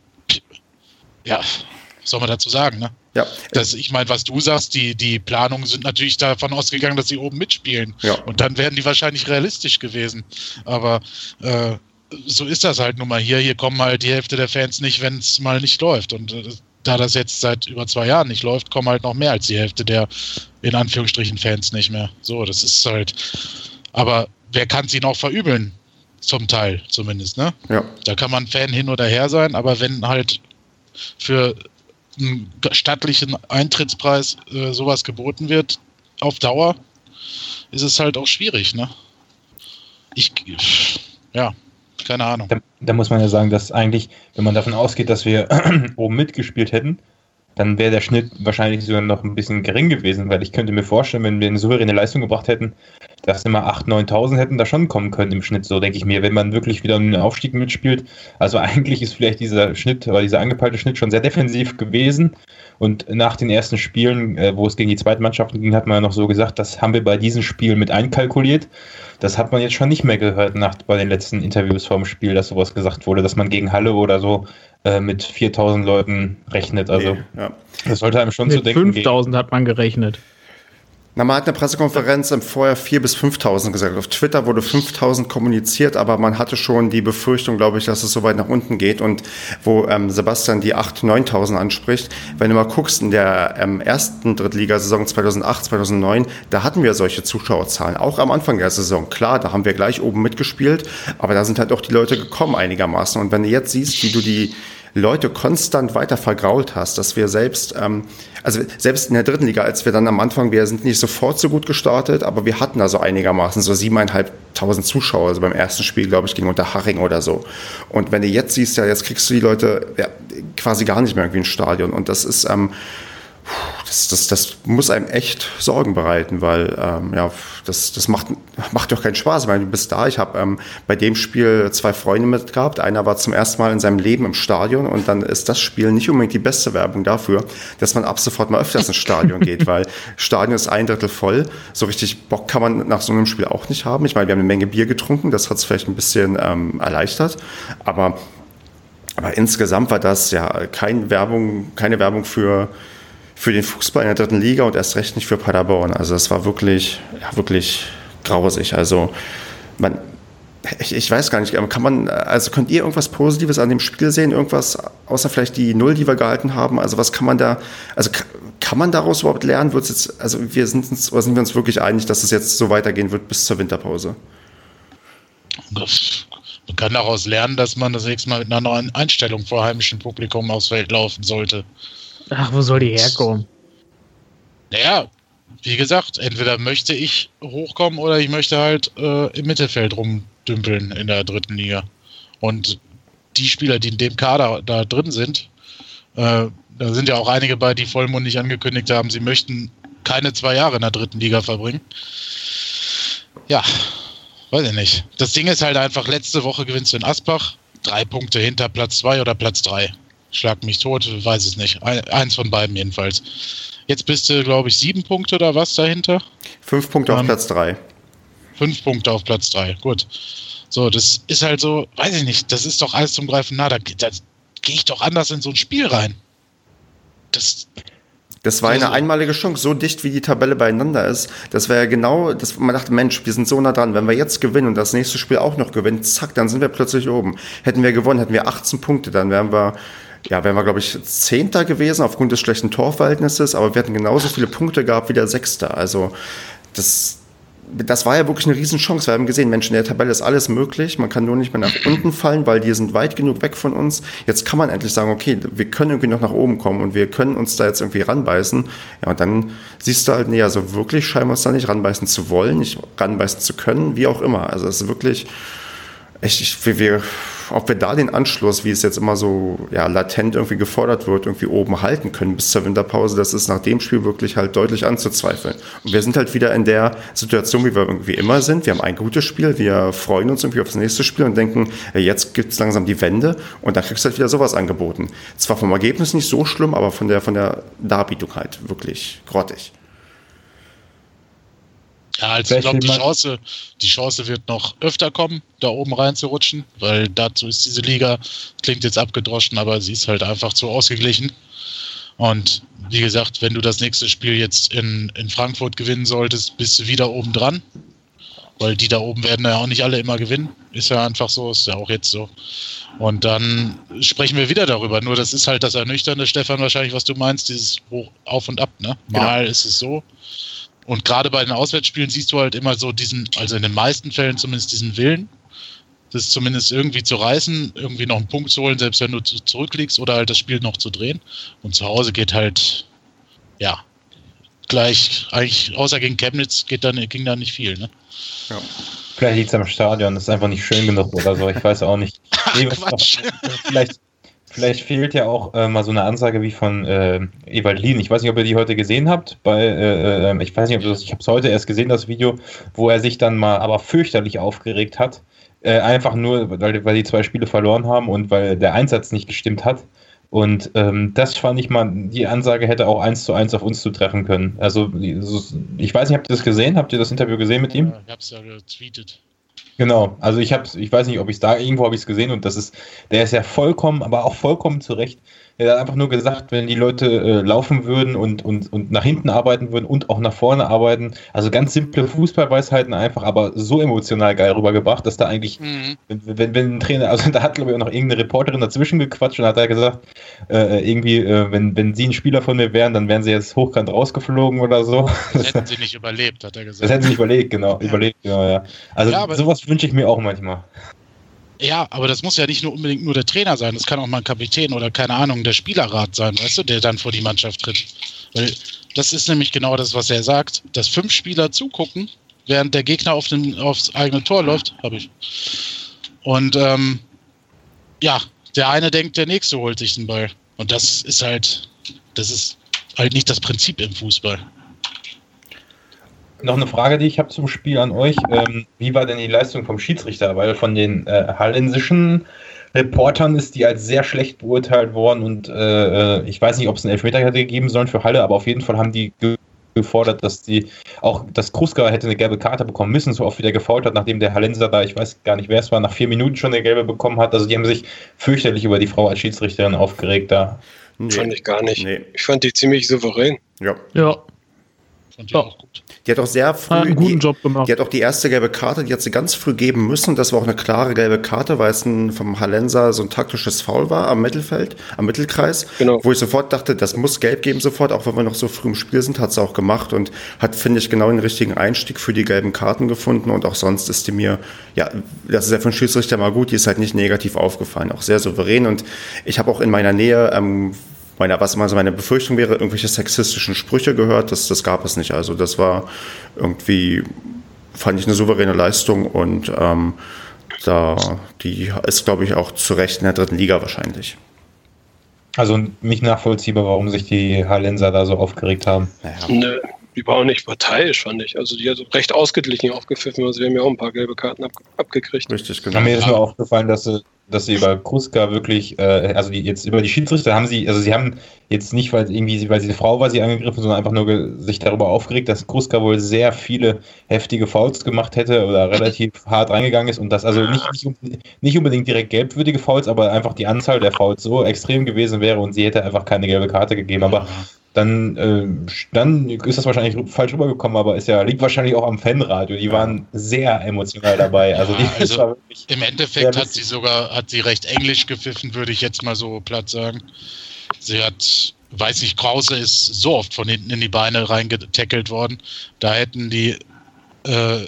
ja, was soll man dazu sagen, ne? Ja. Das, ich meine, was du sagst, die, die Planungen sind natürlich davon ausgegangen, dass sie oben mitspielen. Ja. Und dann wären die wahrscheinlich realistisch gewesen. Aber äh, so ist das halt nun mal hier. Hier kommen halt die Hälfte der Fans nicht, wenn es mal nicht läuft. Und äh, da das jetzt seit über zwei Jahren nicht läuft, kommen halt noch mehr als die Hälfte der in Anführungsstrichen Fans nicht mehr. So, das ist halt. Aber wer kann es ihnen auch verübeln? Zum Teil zumindest, ne? Ja. Da kann man Fan hin oder her sein, aber wenn halt für einen stattlichen Eintrittspreis äh, sowas geboten wird, auf Dauer, ist es halt auch schwierig, ne? Ich, ja, keine Ahnung. Da, da, muss man ja sagen, dass eigentlich, wenn man davon ausgeht, dass wir [clears throat] oben mitgespielt hätten, dann wäre der Schnitt wahrscheinlich sogar noch ein bisschen gering gewesen, weil ich könnte mir vorstellen, wenn wir eine souveräne Leistung gebracht hätten, dass immer 8.000, 9.000 hätten da schon kommen können im Schnitt, so denke ich mir, wenn man wirklich wieder einen Aufstieg mitspielt. Also eigentlich ist vielleicht dieser Schnitt oder dieser angepeilte Schnitt schon sehr defensiv gewesen und nach den ersten Spielen, äh, wo es gegen die zweiten Mannschaften ging, hat man ja noch so gesagt, das haben wir bei diesen Spielen mit einkalkuliert. Das hat man jetzt schon nicht mehr gehört nach, bei den letzten Interviews vorm Spiel, dass sowas gesagt wurde, dass man gegen Halle oder so äh, mit 4000 Leuten rechnet. Also, nee, ja. das sollte einem schon mit zu denken. 5000 hat man gerechnet. Na, man hat eine Pressekonferenz im Vorjahr 4.000 bis 5.000 gesagt. Auf Twitter wurde 5.000 kommuniziert, aber man hatte schon die Befürchtung, glaube ich, dass es so weit nach unten geht. Und wo ähm, Sebastian die 8.000, 9.000 anspricht, wenn du mal guckst, in der ähm, ersten Drittligasaison 2008, 2009, da hatten wir solche Zuschauerzahlen. Auch am Anfang der Saison. Klar, da haben wir gleich oben mitgespielt, aber da sind halt auch die Leute gekommen einigermaßen. Und wenn du jetzt siehst, wie du die Leute konstant weiter vergrault hast, dass wir selbst, ähm, also selbst in der dritten Liga, als wir dann am Anfang, wir sind nicht sofort so gut gestartet, aber wir hatten also einigermaßen so siebeneinhalbtausend Zuschauer, also beim ersten Spiel, glaube ich, gegen Unterhaching oder so. Und wenn du jetzt siehst, ja, jetzt kriegst du die Leute ja, quasi gar nicht mehr irgendwie ins Stadion und das ist, ähm, das, das, das muss einem echt Sorgen bereiten, weil ähm, ja, das, das macht, macht doch keinen Spaß. Ich meine, du bist da. Ich habe ähm, bei dem Spiel zwei Freunde mit gehabt. Einer war zum ersten Mal in seinem Leben im Stadion und dann ist das Spiel nicht unbedingt die beste Werbung dafür, dass man ab sofort mal öfters ins Stadion [laughs] geht, weil Stadion ist ein Drittel voll. So richtig Bock kann man nach so einem Spiel auch nicht haben. Ich meine, wir haben eine Menge Bier getrunken, das hat es vielleicht ein bisschen ähm, erleichtert, aber aber insgesamt war das ja keine Werbung, keine Werbung für für den Fußball in der dritten Liga und erst recht nicht für Paderborn. Also es war wirklich, ja, wirklich grausig. Also man, ich, ich, weiß gar nicht, kann man, also könnt ihr irgendwas Positives an dem Spiel sehen? Irgendwas, außer vielleicht die Null, die wir gehalten haben? Also was kann man da, also kann man daraus überhaupt lernen? Wird's jetzt, also wir sind uns, oder sind wir uns wirklich einig, dass es jetzt so weitergehen wird bis zur Winterpause? Man kann daraus lernen, dass man das nächste Mal mit einer neuen Einstellung vor heimischem Publikum aufs Feld laufen sollte. Ach, wo soll die herkommen? Naja, wie gesagt, entweder möchte ich hochkommen oder ich möchte halt äh, im Mittelfeld rumdümpeln in der dritten Liga. Und die Spieler, die in dem Kader da drin sind, äh, da sind ja auch einige bei, die vollmundig angekündigt haben, sie möchten keine zwei Jahre in der dritten Liga verbringen. Ja, weiß ich nicht. Das Ding ist halt einfach, letzte Woche gewinnst du in Asbach, drei Punkte hinter Platz zwei oder Platz drei schlag mich tot, weiß es nicht. Eins von beiden jedenfalls. Jetzt bist du, glaube ich, sieben Punkte oder was dahinter? Fünf Punkte ähm, auf Platz drei. Fünf Punkte auf Platz drei, gut. So, das ist halt so, weiß ich nicht, das ist doch alles zum Greifen nah. Da, da gehe ich doch anders in so ein Spiel rein. Das, das war eine einmalige Chance, so dicht wie die Tabelle beieinander ist. Das wäre ja genau, das, man dachte, Mensch, wir sind so nah dran. Wenn wir jetzt gewinnen und das nächste Spiel auch noch gewinnen, zack, dann sind wir plötzlich oben. Hätten wir gewonnen, hätten wir 18 Punkte, dann wären wir ja, wären wir, glaube ich, Zehnter gewesen aufgrund des schlechten Torverhältnisses, aber wir hätten genauso viele Punkte gehabt wie der Sechster. Also das, das war ja wirklich eine Riesenchance. Wir haben gesehen, Menschen, in der Tabelle ist alles möglich. Man kann nur nicht mehr nach unten fallen, weil die sind weit genug weg von uns. Jetzt kann man endlich sagen, okay, wir können irgendwie noch nach oben kommen und wir können uns da jetzt irgendwie ranbeißen. Ja, und dann siehst du halt, nee, also wirklich scheinen wir uns da nicht ranbeißen zu wollen, nicht ranbeißen zu können, wie auch immer. Also es ist wirklich, ich, ich, wir, ob wir da den Anschluss, wie es jetzt immer so ja, latent irgendwie gefordert wird, irgendwie oben halten können bis zur Winterpause, das ist nach dem Spiel wirklich halt deutlich anzuzweifeln. Und wir sind halt wieder in der Situation, wie wir irgendwie immer sind. Wir haben ein gutes Spiel, wir freuen uns irgendwie aufs nächste Spiel und denken, jetzt gibt es langsam die Wende und dann kriegst du halt wieder sowas angeboten. Zwar vom Ergebnis nicht so schlimm, aber von der, von der Darbietung halt wirklich grottig. Ja, also ich glaube, die Chance, die Chance wird noch öfter kommen, da oben reinzurutschen, weil dazu ist diese Liga, klingt jetzt abgedroschen, aber sie ist halt einfach zu ausgeglichen. Und wie gesagt, wenn du das nächste Spiel jetzt in, in Frankfurt gewinnen solltest, bist du wieder oben dran. Weil die da oben werden ja auch nicht alle immer gewinnen. Ist ja einfach so, ist ja auch jetzt so. Und dann sprechen wir wieder darüber. Nur das ist halt das Ernüchternde, Stefan, wahrscheinlich, was du meinst, dieses Hoch, Auf und Ab. Ne? Genau. Mal genau. ist es so, und gerade bei den Auswärtsspielen siehst du halt immer so diesen, also in den meisten Fällen zumindest diesen Willen, das zumindest irgendwie zu reißen, irgendwie noch einen Punkt zu holen, selbst wenn du zurückliegst oder halt das Spiel noch zu drehen. Und zu Hause geht halt, ja, gleich, eigentlich, außer gegen Chemnitz geht dann, ging da nicht viel, ne? Ja. Vielleicht liegt es am Stadion, das ist einfach nicht schön genug oder so, ich weiß auch nicht. [laughs] Nee, Quatsch. vielleicht, Vielleicht fehlt ja auch äh, mal so eine Ansage wie von äh, Ewald Lien. Ich weiß nicht, ob ihr die heute gesehen habt. Bei, äh, äh ich weiß nicht, ob das, ich habe es heute erst gesehen, das Video, wo er sich dann mal aber fürchterlich aufgeregt hat. Äh, einfach nur, weil, weil die zwei Spiele verloren haben und weil der Einsatz nicht gestimmt hat. Und ähm, das fand ich mal, die Ansage hätte auch eins zu eins auf uns zu treffen können. Also, ich weiß nicht, habt ihr das gesehen? Habt ihr das Interview gesehen mit ihm? Ja, ich hab's ja getweetet. Genau, also ich habe ich weiß nicht, ob ich es da irgendwo habe ich es gesehen und das ist, der ist ja vollkommen, aber auch vollkommen zurecht er hat einfach nur gesagt, wenn die Leute äh, laufen würden und, und, und nach hinten arbeiten würden und auch nach vorne arbeiten, also ganz simple Fußballweisheiten einfach, aber so emotional geil rübergebracht, dass da eigentlich, mhm. wenn, wenn, wenn ein Trainer, also da hat glaube ich auch noch irgendeine Reporterin dazwischen gequatscht und hat er gesagt, äh, irgendwie, äh, wenn, wenn sie ein Spieler von mir wären, dann wären sie jetzt hochkant rausgeflogen oder so. Das [laughs] hätten sie nicht überlebt, hat er gesagt. Das hätten sie nicht überlebt, genau, ja. überlebt, genau, ja. Also ja, sowas wünsche ich mir auch manchmal. Ja, aber das muss ja nicht nur unbedingt nur der Trainer sein. Das kann auch mal ein Kapitän oder keine Ahnung, der Spielerrat sein, weißt du, der dann vor die Mannschaft tritt. Weil das ist nämlich genau das, was er sagt, dass fünf Spieler zugucken, während der Gegner auf den, aufs eigene Tor läuft, habe ich. Und ähm, ja, der eine denkt, der nächste holt sich den Ball. Und das ist halt, das ist halt nicht das Prinzip im Fußball. Noch eine Frage, die ich habe zum Spiel an euch. Ähm, wie war denn die Leistung vom Schiedsrichter? Weil von den äh, hallensischen Reportern ist die als sehr schlecht beurteilt worden und äh, äh ich weiß nicht, ob es einen Elfmeter hätte gegeben sollen für Halle, aber auf jeden Fall haben die gefordert, dass die auch, dass Kruska hätte eine gelbe Karte bekommen müssen, so oft wieder gefault hat, nachdem der Hallenser da, ich weiß gar nicht, wer es war, nach vier Minuten schon eine gelbe bekommen hat. Also die haben sich fürchterlich über die Frau als Schiedsrichterin aufgeregt da. Nee. Fand ich gar nicht. Nee. Ich fand die ziemlich souverän. Ja. Ja. Fand ich ja. auch gut. Die hat auch sehr früh. Hat einen guten Job gemacht. Die hat auch die erste gelbe Karte, die hat sie ganz früh geben müssen. Das war auch eine klare gelbe Karte, weil es ein, vom Hallenser so ein taktisches Foul war am Mittelfeld, am Mittelkreis. Genau. Wo ich sofort dachte, das muss gelb geben sofort, auch wenn wir noch so früh im Spiel sind, hat sie auch gemacht und hat, finde ich, genau den richtigen Einstieg für die gelben Karten gefunden. Und auch sonst ist die mir, ja, das ist ja für einen Schiedsrichter mal gut, die ist halt nicht negativ aufgefallen, auch sehr souverän. Und ich habe auch in meiner Nähe ähm, meine, was immer so meine Befürchtung wäre, irgendwelche sexistischen Sprüche gehört, das, das gab es nicht. Also das war irgendwie, fand ich eine souveräne Leistung und ähm, da, die ist, glaube ich, auch zu Recht in der dritten Liga wahrscheinlich. Also nicht nachvollziehbar, warum sich die Hallenser da so aufgeregt haben. Naja. Nö, die war auch nicht parteiisch, fand ich. Also die hat recht ausgeglichen aufgepfiffen. Also wir haben ja auch ein paar gelbe Karten ab, abgekriegt. Richtig, genau. Mir ist nur aufgefallen, dass sie dass sie über Kruska wirklich, äh, also die, jetzt über die Schiedsrichter haben sie, also sie haben jetzt nicht, weil irgendwie, weil sie eine Frau war, sie angegriffen, sondern einfach nur sich darüber aufgeregt, dass Kruska wohl sehr viele heftige Fouls gemacht hätte oder relativ [laughs] hart reingegangen ist und das also nicht, nicht, nicht unbedingt direkt gelbwürdige Fouls, aber einfach die Anzahl der Fouls so extrem gewesen wäre und sie hätte einfach keine gelbe Karte gegeben. Aber dann, äh, dann ist das wahrscheinlich falsch rübergekommen, aber ist ja, liegt wahrscheinlich auch am Fanradio. Die waren sehr emotional dabei. Also, die, also im Endeffekt hat sie sogar, hat sie recht englisch gepfiffen, würde ich jetzt mal so platt sagen. Sie hat, weiß nicht, Krause ist so oft von hinten in die Beine reingetackelt worden. Da hätten die, äh,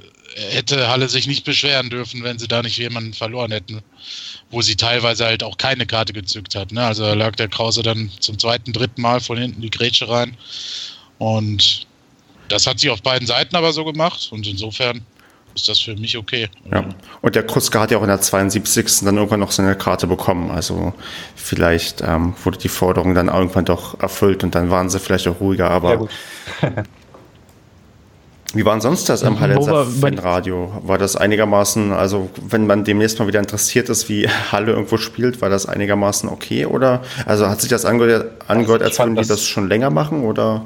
hätte Halle sich nicht beschweren dürfen, wenn sie da nicht jemanden verloren hätten wo sie teilweise halt auch keine Karte gezückt hat. Ne? Also da lag der Krause dann zum zweiten, dritten Mal von hinten die Grätsche rein. Und das hat sie auf beiden Seiten aber so gemacht. Und insofern ist das für mich okay. Ja. Und der Kruska hat ja auch in der 72. dann irgendwann noch seine Karte bekommen. Also vielleicht ähm, wurde die Forderung dann irgendwann doch erfüllt und dann waren sie vielleicht auch ruhiger. Aber [laughs] Wie war denn sonst das am Hallenser Fanradio? War das einigermaßen, also wenn man demnächst mal wieder interessiert ist, wie [laughs] Halle irgendwo spielt, war das einigermaßen okay? Oder also hat sich das angehört, angehört also als würden die das schon länger machen? Oder?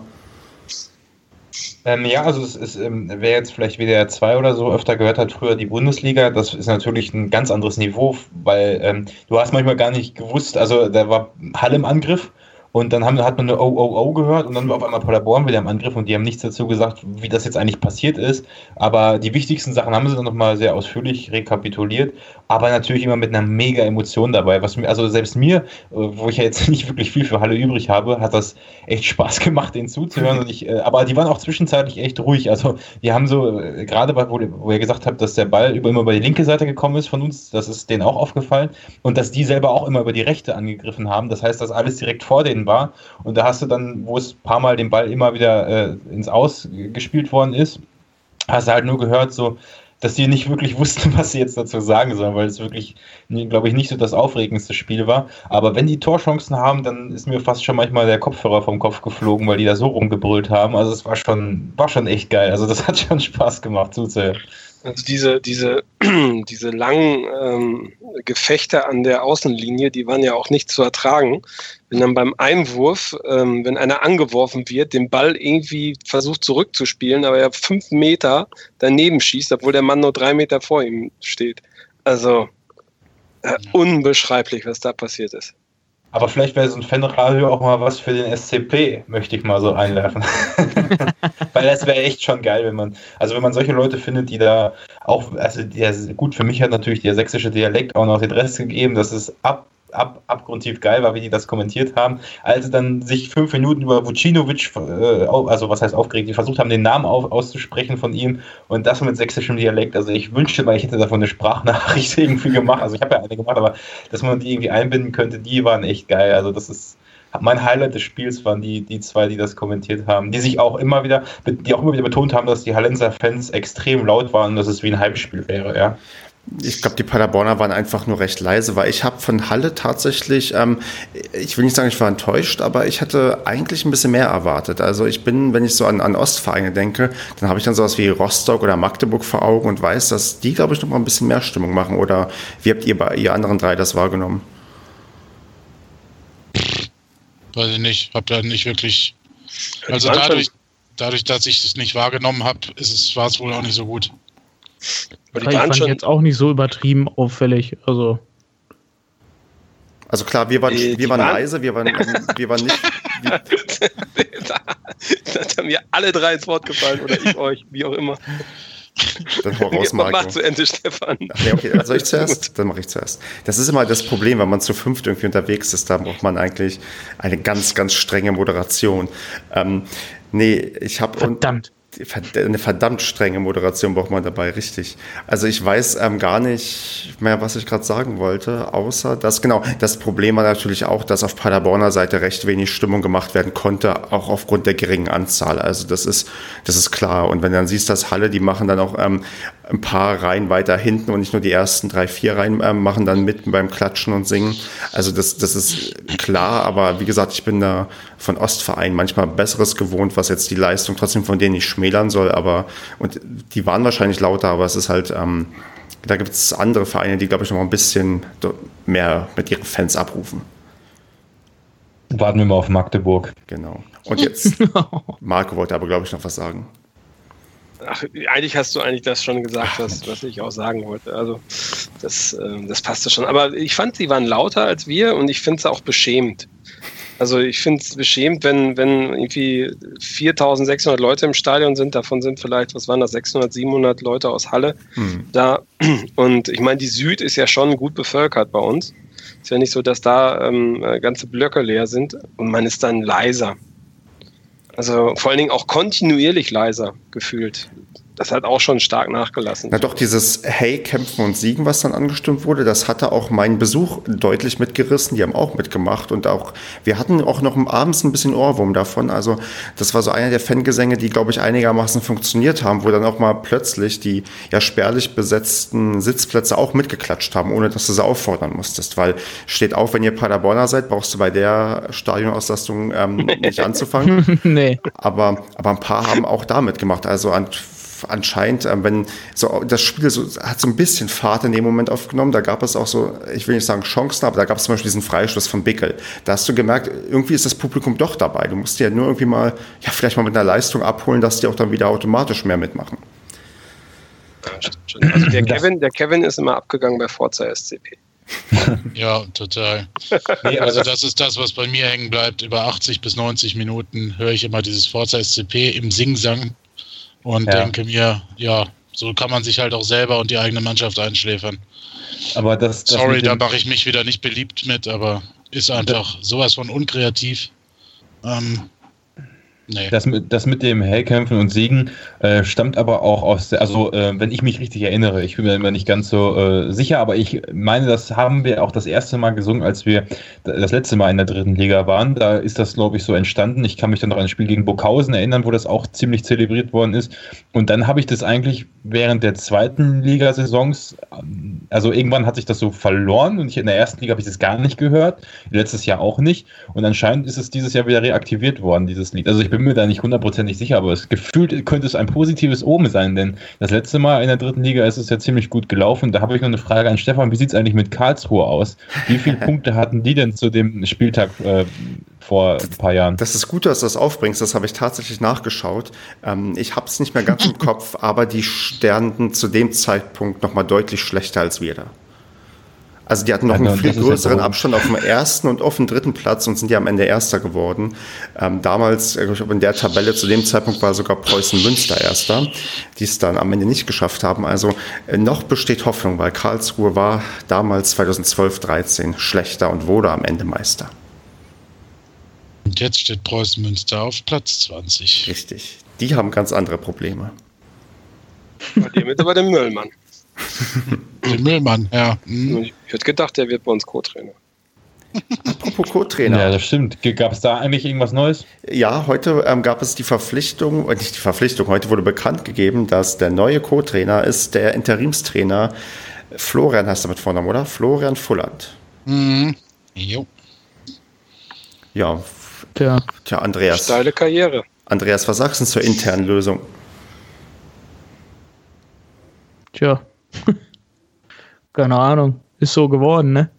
Ähm, ja, also es ist, ähm, wer jetzt vielleicht WDR 2 oder so öfter gehört hat, früher die Bundesliga, das ist natürlich ein ganz anderes Niveau, weil ähm, du hast manchmal gar nicht gewusst, also da war Halle im Angriff und dann haben, hat man eine OOO gehört und dann war auf einmal Paderborn wieder im Angriff und die haben nichts dazu gesagt, wie das jetzt eigentlich passiert ist. Aber die wichtigsten Sachen haben sie dann nochmal sehr ausführlich rekapituliert. Aber natürlich immer mit einer mega Emotion dabei. Was mir, also selbst mir, äh, wo ich ja jetzt [laughs] nicht wirklich viel für Halle übrig habe, hat das echt Spaß [laughs] gemacht, denen zuzuhören. Und ich, äh, aber die waren auch zwischenzeitlich echt ruhig. Also die haben so, äh, gerade wo, wo ihr gesagt habt, dass der Ball über, immer über die linke Seite gekommen ist von uns, das ist denen auch aufgefallen. Und dass die selber auch immer über die rechte angegriffen haben. Das heißt, dass alles direkt vor denen war. Und da hast du dann, wo es ein paar Mal den Ball immer wieder äh, ins Aus gespielt worden ist, hast du halt nur gehört, so, dass die nicht wirklich wussten, [laughs] was sie jetzt dazu sagen sollen, weil es wirklich, glaube ich, nicht so das aufregendste Spiel war. Aber wenn die Torchancen haben, dann ist mir fast schon manchmal der Kopfhörer vom Kopf geflogen, weil die da so rumgebrüllt haben. Also es war schon, war schon echt geil. Also das hat schon [laughs] Spaß gemacht zuzuhören. Also diese, diese, [clears throat] diese langen ähm, Gefechte an der Außenlinie, die waren ja auch nicht zu ertragen. Wenn dann beim Einwurf, ähm, wenn einer angeworfen wird, den Ball irgendwie versucht zurückzuspielen, aber er fünf Meter daneben schießt, obwohl der Mann nur drei Meter vor ihm steht. Also äh, unbeschreiblich, was da passiert ist. Aber vielleicht wäre so ein Fanradio auch mal was für den SCP, möchte ich mal so einwerfen. [laughs] Weil das wäre echt schon geil, wenn man, also wenn man solche Leute findet, die da auch, also der, gut, für mich hat natürlich der sächsische Dialekt auch noch den Rest gegeben, dass es ab ab, abgrundtief geil war, wie die das kommentiert haben. Als dann sich fünf Minuten über Vucinovic, äh, also was heißt aufgeregt, die versucht haben, den Namen auf, auszusprechen von ihm und das mit sächsischem Dialekt. Also ich wünschte mal, ich hätte davon eine Sprachnachricht [laughs] irgendwie gemacht. Also ich habe ja eine gemacht, aber dass man die irgendwie einbinden könnte, die waren echt geil. Also das ist mein Highlight des Spiels waren die, die zwei, die das kommentiert haben, die sich auch immer wieder, die auch immer wieder betont haben, dass die Hallenser Fans extrem laut waren und dass es wie ein Heimspiel wäre, ja. Ich glaube, die Paderborner waren einfach nur recht leise, weil ich habe von Halle tatsächlich, ähm, ich will nicht sagen, ich war enttäuscht, aber ich hatte eigentlich ein bisschen mehr erwartet. Also ich bin, wenn ich so an, an Ostvereine denke, dann habe ich dann sowas wie Rostock oder Magdeburg vor Augen und weiß, dass die, glaube ich, noch mal ein bisschen mehr Stimmung machen. Oder wie habt ihr bei ihr anderen drei das wahrgenommen? Weiß ich nicht, habe da nicht wirklich. Also dadurch, dadurch, dass ich es nicht wahrgenommen habe, war es wohl auch nicht so gut. Aber die ich fand schon jetzt auch nicht so übertrieben auffällig. Also, also klar, wir waren, die, wir waren, waren leise, wir waren, wir waren nicht. [laughs] da, da haben wir alle drei ins Wort gefallen oder ich euch, wie auch immer. Dann hau raus, Marco. Mach zu Ende, Stefan. Okay, okay, also ich [laughs] zuerst? Dann mache ich zuerst. Das ist immer das Problem, wenn man zu fünft irgendwie unterwegs ist, da braucht man eigentlich eine ganz, ganz strenge Moderation. Ähm, nee, ich habe... Verdammt eine verdammt strenge Moderation braucht man dabei, richtig. Also ich weiß ähm, gar nicht mehr, was ich gerade sagen wollte, außer dass, genau, das Problem war natürlich auch, dass auf Paderborner Seite recht wenig Stimmung gemacht werden konnte, auch aufgrund der geringen Anzahl. Also das ist, das ist klar. Und wenn du dann siehst, dass Halle, die machen dann auch ähm, ein paar Reihen weiter hinten und nicht nur die ersten drei, vier Reihen ähm, machen dann mit beim Klatschen und Singen. Also das, das ist klar, aber wie gesagt, ich bin da von Ostvereinen manchmal Besseres gewohnt, was jetzt die Leistung trotzdem von denen nicht schmälern soll, aber und die waren wahrscheinlich lauter, aber es ist halt, ähm, da gibt es andere Vereine, die, glaube ich, noch ein bisschen mehr mit ihren Fans abrufen. Warten wir mal auf Magdeburg. Genau. Und jetzt, [laughs] Marco wollte aber, glaube ich, noch was sagen. Ach, eigentlich hast du eigentlich das schon gesagt, was, was ich auch sagen wollte. Also das, äh, das passte schon. Aber ich fand, sie waren lauter als wir und ich finde es auch beschämt. Also ich finde es beschämt, wenn, wenn irgendwie 4600 Leute im Stadion sind, davon sind vielleicht, was waren das, 600, 700 Leute aus Halle hm. da. [clears throat] Und ich meine, die Süd ist ja schon gut bevölkert bei uns. Ist ja nicht so, dass da ähm, ganze Blöcke leer sind und man ist dann leiser. Also vor allen Dingen auch kontinuierlich leiser gefühlt das hat auch schon stark nachgelassen. Na doch, dieses Hey, kämpfen und siegen, was dann angestimmt wurde, das hatte auch meinen Besuch deutlich mitgerissen. Die haben auch mitgemacht und auch, wir hatten auch noch abends ein bisschen Ohrwurm davon. Also, das war so einer der Fangesänge, die, glaube ich, einigermaßen funktioniert haben, wo dann auch mal plötzlich die ja spärlich besetzten Sitzplätze auch mitgeklatscht haben, ohne dass du sie auffordern musstest. Weil steht auf, wenn ihr Paderborner seid, brauchst du bei der Stadionauslastung ähm, nicht [laughs] anzufangen. nee. Aber, aber ein paar haben auch da mitgemacht. Also an anscheinend, äh, wenn so das Spiel so, hat so ein bisschen Fahrt in dem Moment aufgenommen, da gab es auch so, ich will nicht sagen Chancen, aber da gab es zum Beispiel diesen Freistoß von Bickel. Da hast du gemerkt, irgendwie ist das Publikum doch dabei. Du musst dir ja nur irgendwie mal, ja, vielleicht mal mit einer Leistung abholen, dass die auch dann wieder automatisch mehr mitmachen. Also der [clears throat] Kevin, der Kevin ist immer abgegangen bei Forza SCP. [laughs] ja, total. Nee, also das ist das, was bei mir hängen bleibt. Über 80 bis 90 Minuten höre ich immer dieses Forza SCP im Singsang und ja. denke mir, ja, so kann man sich halt auch selber und die eigene Mannschaft einschläfern. Aber das, das Sorry, da mache ich mich wieder nicht beliebt mit, aber ist einfach sowas von unkreativ. Ähm, Nee. Das, mit, das mit dem Hellkämpfen und Siegen äh, stammt aber auch aus, der, also äh, wenn ich mich richtig erinnere, ich bin mir immer nicht ganz so äh, sicher, aber ich meine, das haben wir auch das erste Mal gesungen, als wir das letzte Mal in der dritten Liga waren. Da ist das, glaube ich, so entstanden. Ich kann mich dann noch an ein Spiel gegen Burghausen erinnern, wo das auch ziemlich zelebriert worden ist. Und dann habe ich das eigentlich während der zweiten Liga-Saisons, ähm, also irgendwann hat sich das so verloren und ich, in der ersten Liga habe ich das gar nicht gehört, letztes Jahr auch nicht. Und anscheinend ist es dieses Jahr wieder reaktiviert worden, dieses Lied. Also ich bin bin mir da nicht hundertprozentig sicher, aber es gefühlt könnte es ein positives Omen sein, denn das letzte Mal in der dritten Liga ist es ja ziemlich gut gelaufen. Da habe ich noch eine Frage an Stefan. Wie sieht es eigentlich mit Karlsruhe aus? Wie viele [laughs] Punkte hatten die denn zu dem Spieltag äh, vor ein paar Jahren? Das ist gut, dass du das aufbringst. Das habe ich tatsächlich nachgeschaut. Ähm, ich habe es nicht mehr ganz im [laughs] Kopf, aber die standen zu dem Zeitpunkt noch mal deutlich schlechter als wir da. Also die hatten noch einen viel größeren Abstand auf dem ersten und auf dem dritten Platz und sind ja am Ende Erster geworden. Ähm, damals, äh, ich glaube in der Tabelle zu dem Zeitpunkt war sogar Preußen Münster Erster, die es dann am Ende nicht geschafft haben. Also äh, noch besteht Hoffnung, weil Karlsruhe war damals 2012, 13 schlechter und wurde am Ende Meister. Und jetzt steht Preußen Münster auf Platz 20. Richtig. Die haben ganz andere Probleme. Bei dem ist aber der Müllmann. Den Müllmann, ja. Mhm. Ich hätte gedacht, der wird bei uns Co-Trainer. Apropos Co-Trainer. Ja, das stimmt. Gab es da eigentlich irgendwas Neues? Ja, heute ähm, gab es die Verpflichtung, äh, nicht die Verpflichtung, heute wurde bekannt gegeben, dass der neue Co-Trainer ist der Interimstrainer Florian heißt er mit Vornamen, oder? Florian Fulland. Mhm. Jo. Ja. Tja. Tja, Andreas. Steile Karriere. Andreas, was sagst du zur internen Lösung? Tja. [laughs] Keine Ahnung. Ist so geworden, ne?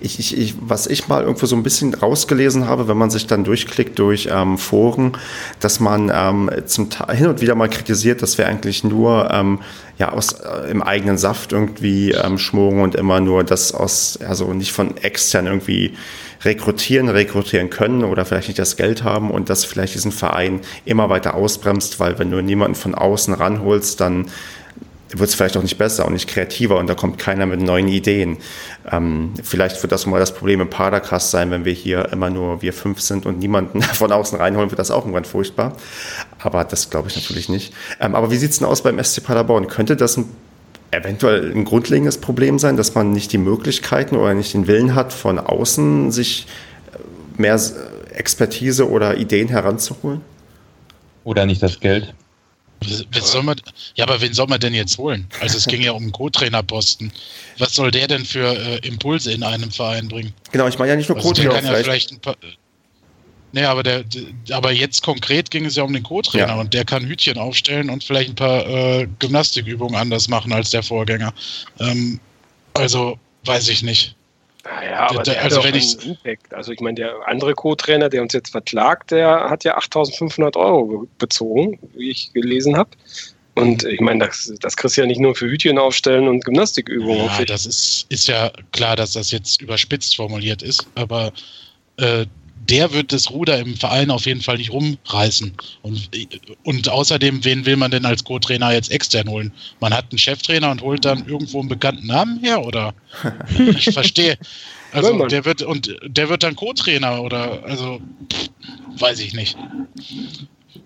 Ich, ich, ich, was ich mal irgendwo so ein bisschen rausgelesen habe, wenn man sich dann durchklickt durch ähm, Foren, dass man ähm, zum hin und wieder mal kritisiert, dass wir eigentlich nur ähm, ja aus äh, im eigenen Saft irgendwie ähm, schmoren und immer nur das aus also nicht von extern irgendwie rekrutieren, rekrutieren können oder vielleicht nicht das Geld haben und das vielleicht diesen Verein immer weiter ausbremst, weil wenn du niemanden von außen ranholst, dann wird es vielleicht auch nicht besser und nicht kreativer und da kommt keiner mit neuen Ideen. Ähm, vielleicht wird das mal das Problem im Padercast sein, wenn wir hier immer nur wir fünf sind und niemanden [laughs] von außen reinholen, wird das auch irgendwann furchtbar. Aber das glaube ich natürlich nicht. Ähm, aber wie sieht es denn aus beim SC Paderborn? Könnte das ein, eventuell ein grundlegendes Problem sein, dass man nicht die Möglichkeiten oder nicht den Willen hat, von außen sich äh, mehr Expertise oder Ideen heranzuholen? Oder nicht das Geld? Wen soll man, ja, aber wen soll man denn jetzt holen? Also es ging ja um einen Co-Trainerposten. Was soll der denn für äh, Impulse in einem Verein bringen? Genau, ich meine ja nicht nur also Co-Trainer. Ja vielleicht paar, Nee, aber, der, aber jetzt konkret ging es ja um den Co-Trainer ja. und der kann Hütchen aufstellen und vielleicht ein paar äh, Gymnastikübungen anders machen als der Vorgänger. Ähm, also weiß ich nicht. Naja, aber der, der also wenn ich Impact. Also ich meine, der andere Co-Trainer, der uns jetzt verklagt, der hat ja 8.500 Euro bezogen, wie ich gelesen habe. Und ich meine, das, das kriegst du ja nicht nur für Hütchen aufstellen und Gymnastikübungen. Ja, das ist, ist ja klar, dass das jetzt überspitzt formuliert ist, aber äh, der wird das Ruder im Verein auf jeden Fall nicht rumreißen. Und, und außerdem, wen will man denn als Co-Trainer jetzt extern holen? Man hat einen Cheftrainer und holt dann irgendwo einen bekannten Namen her, oder? [laughs] Ich verstehe. Also der wird und der wird dann Co-Trainer oder also pff, weiß ich nicht.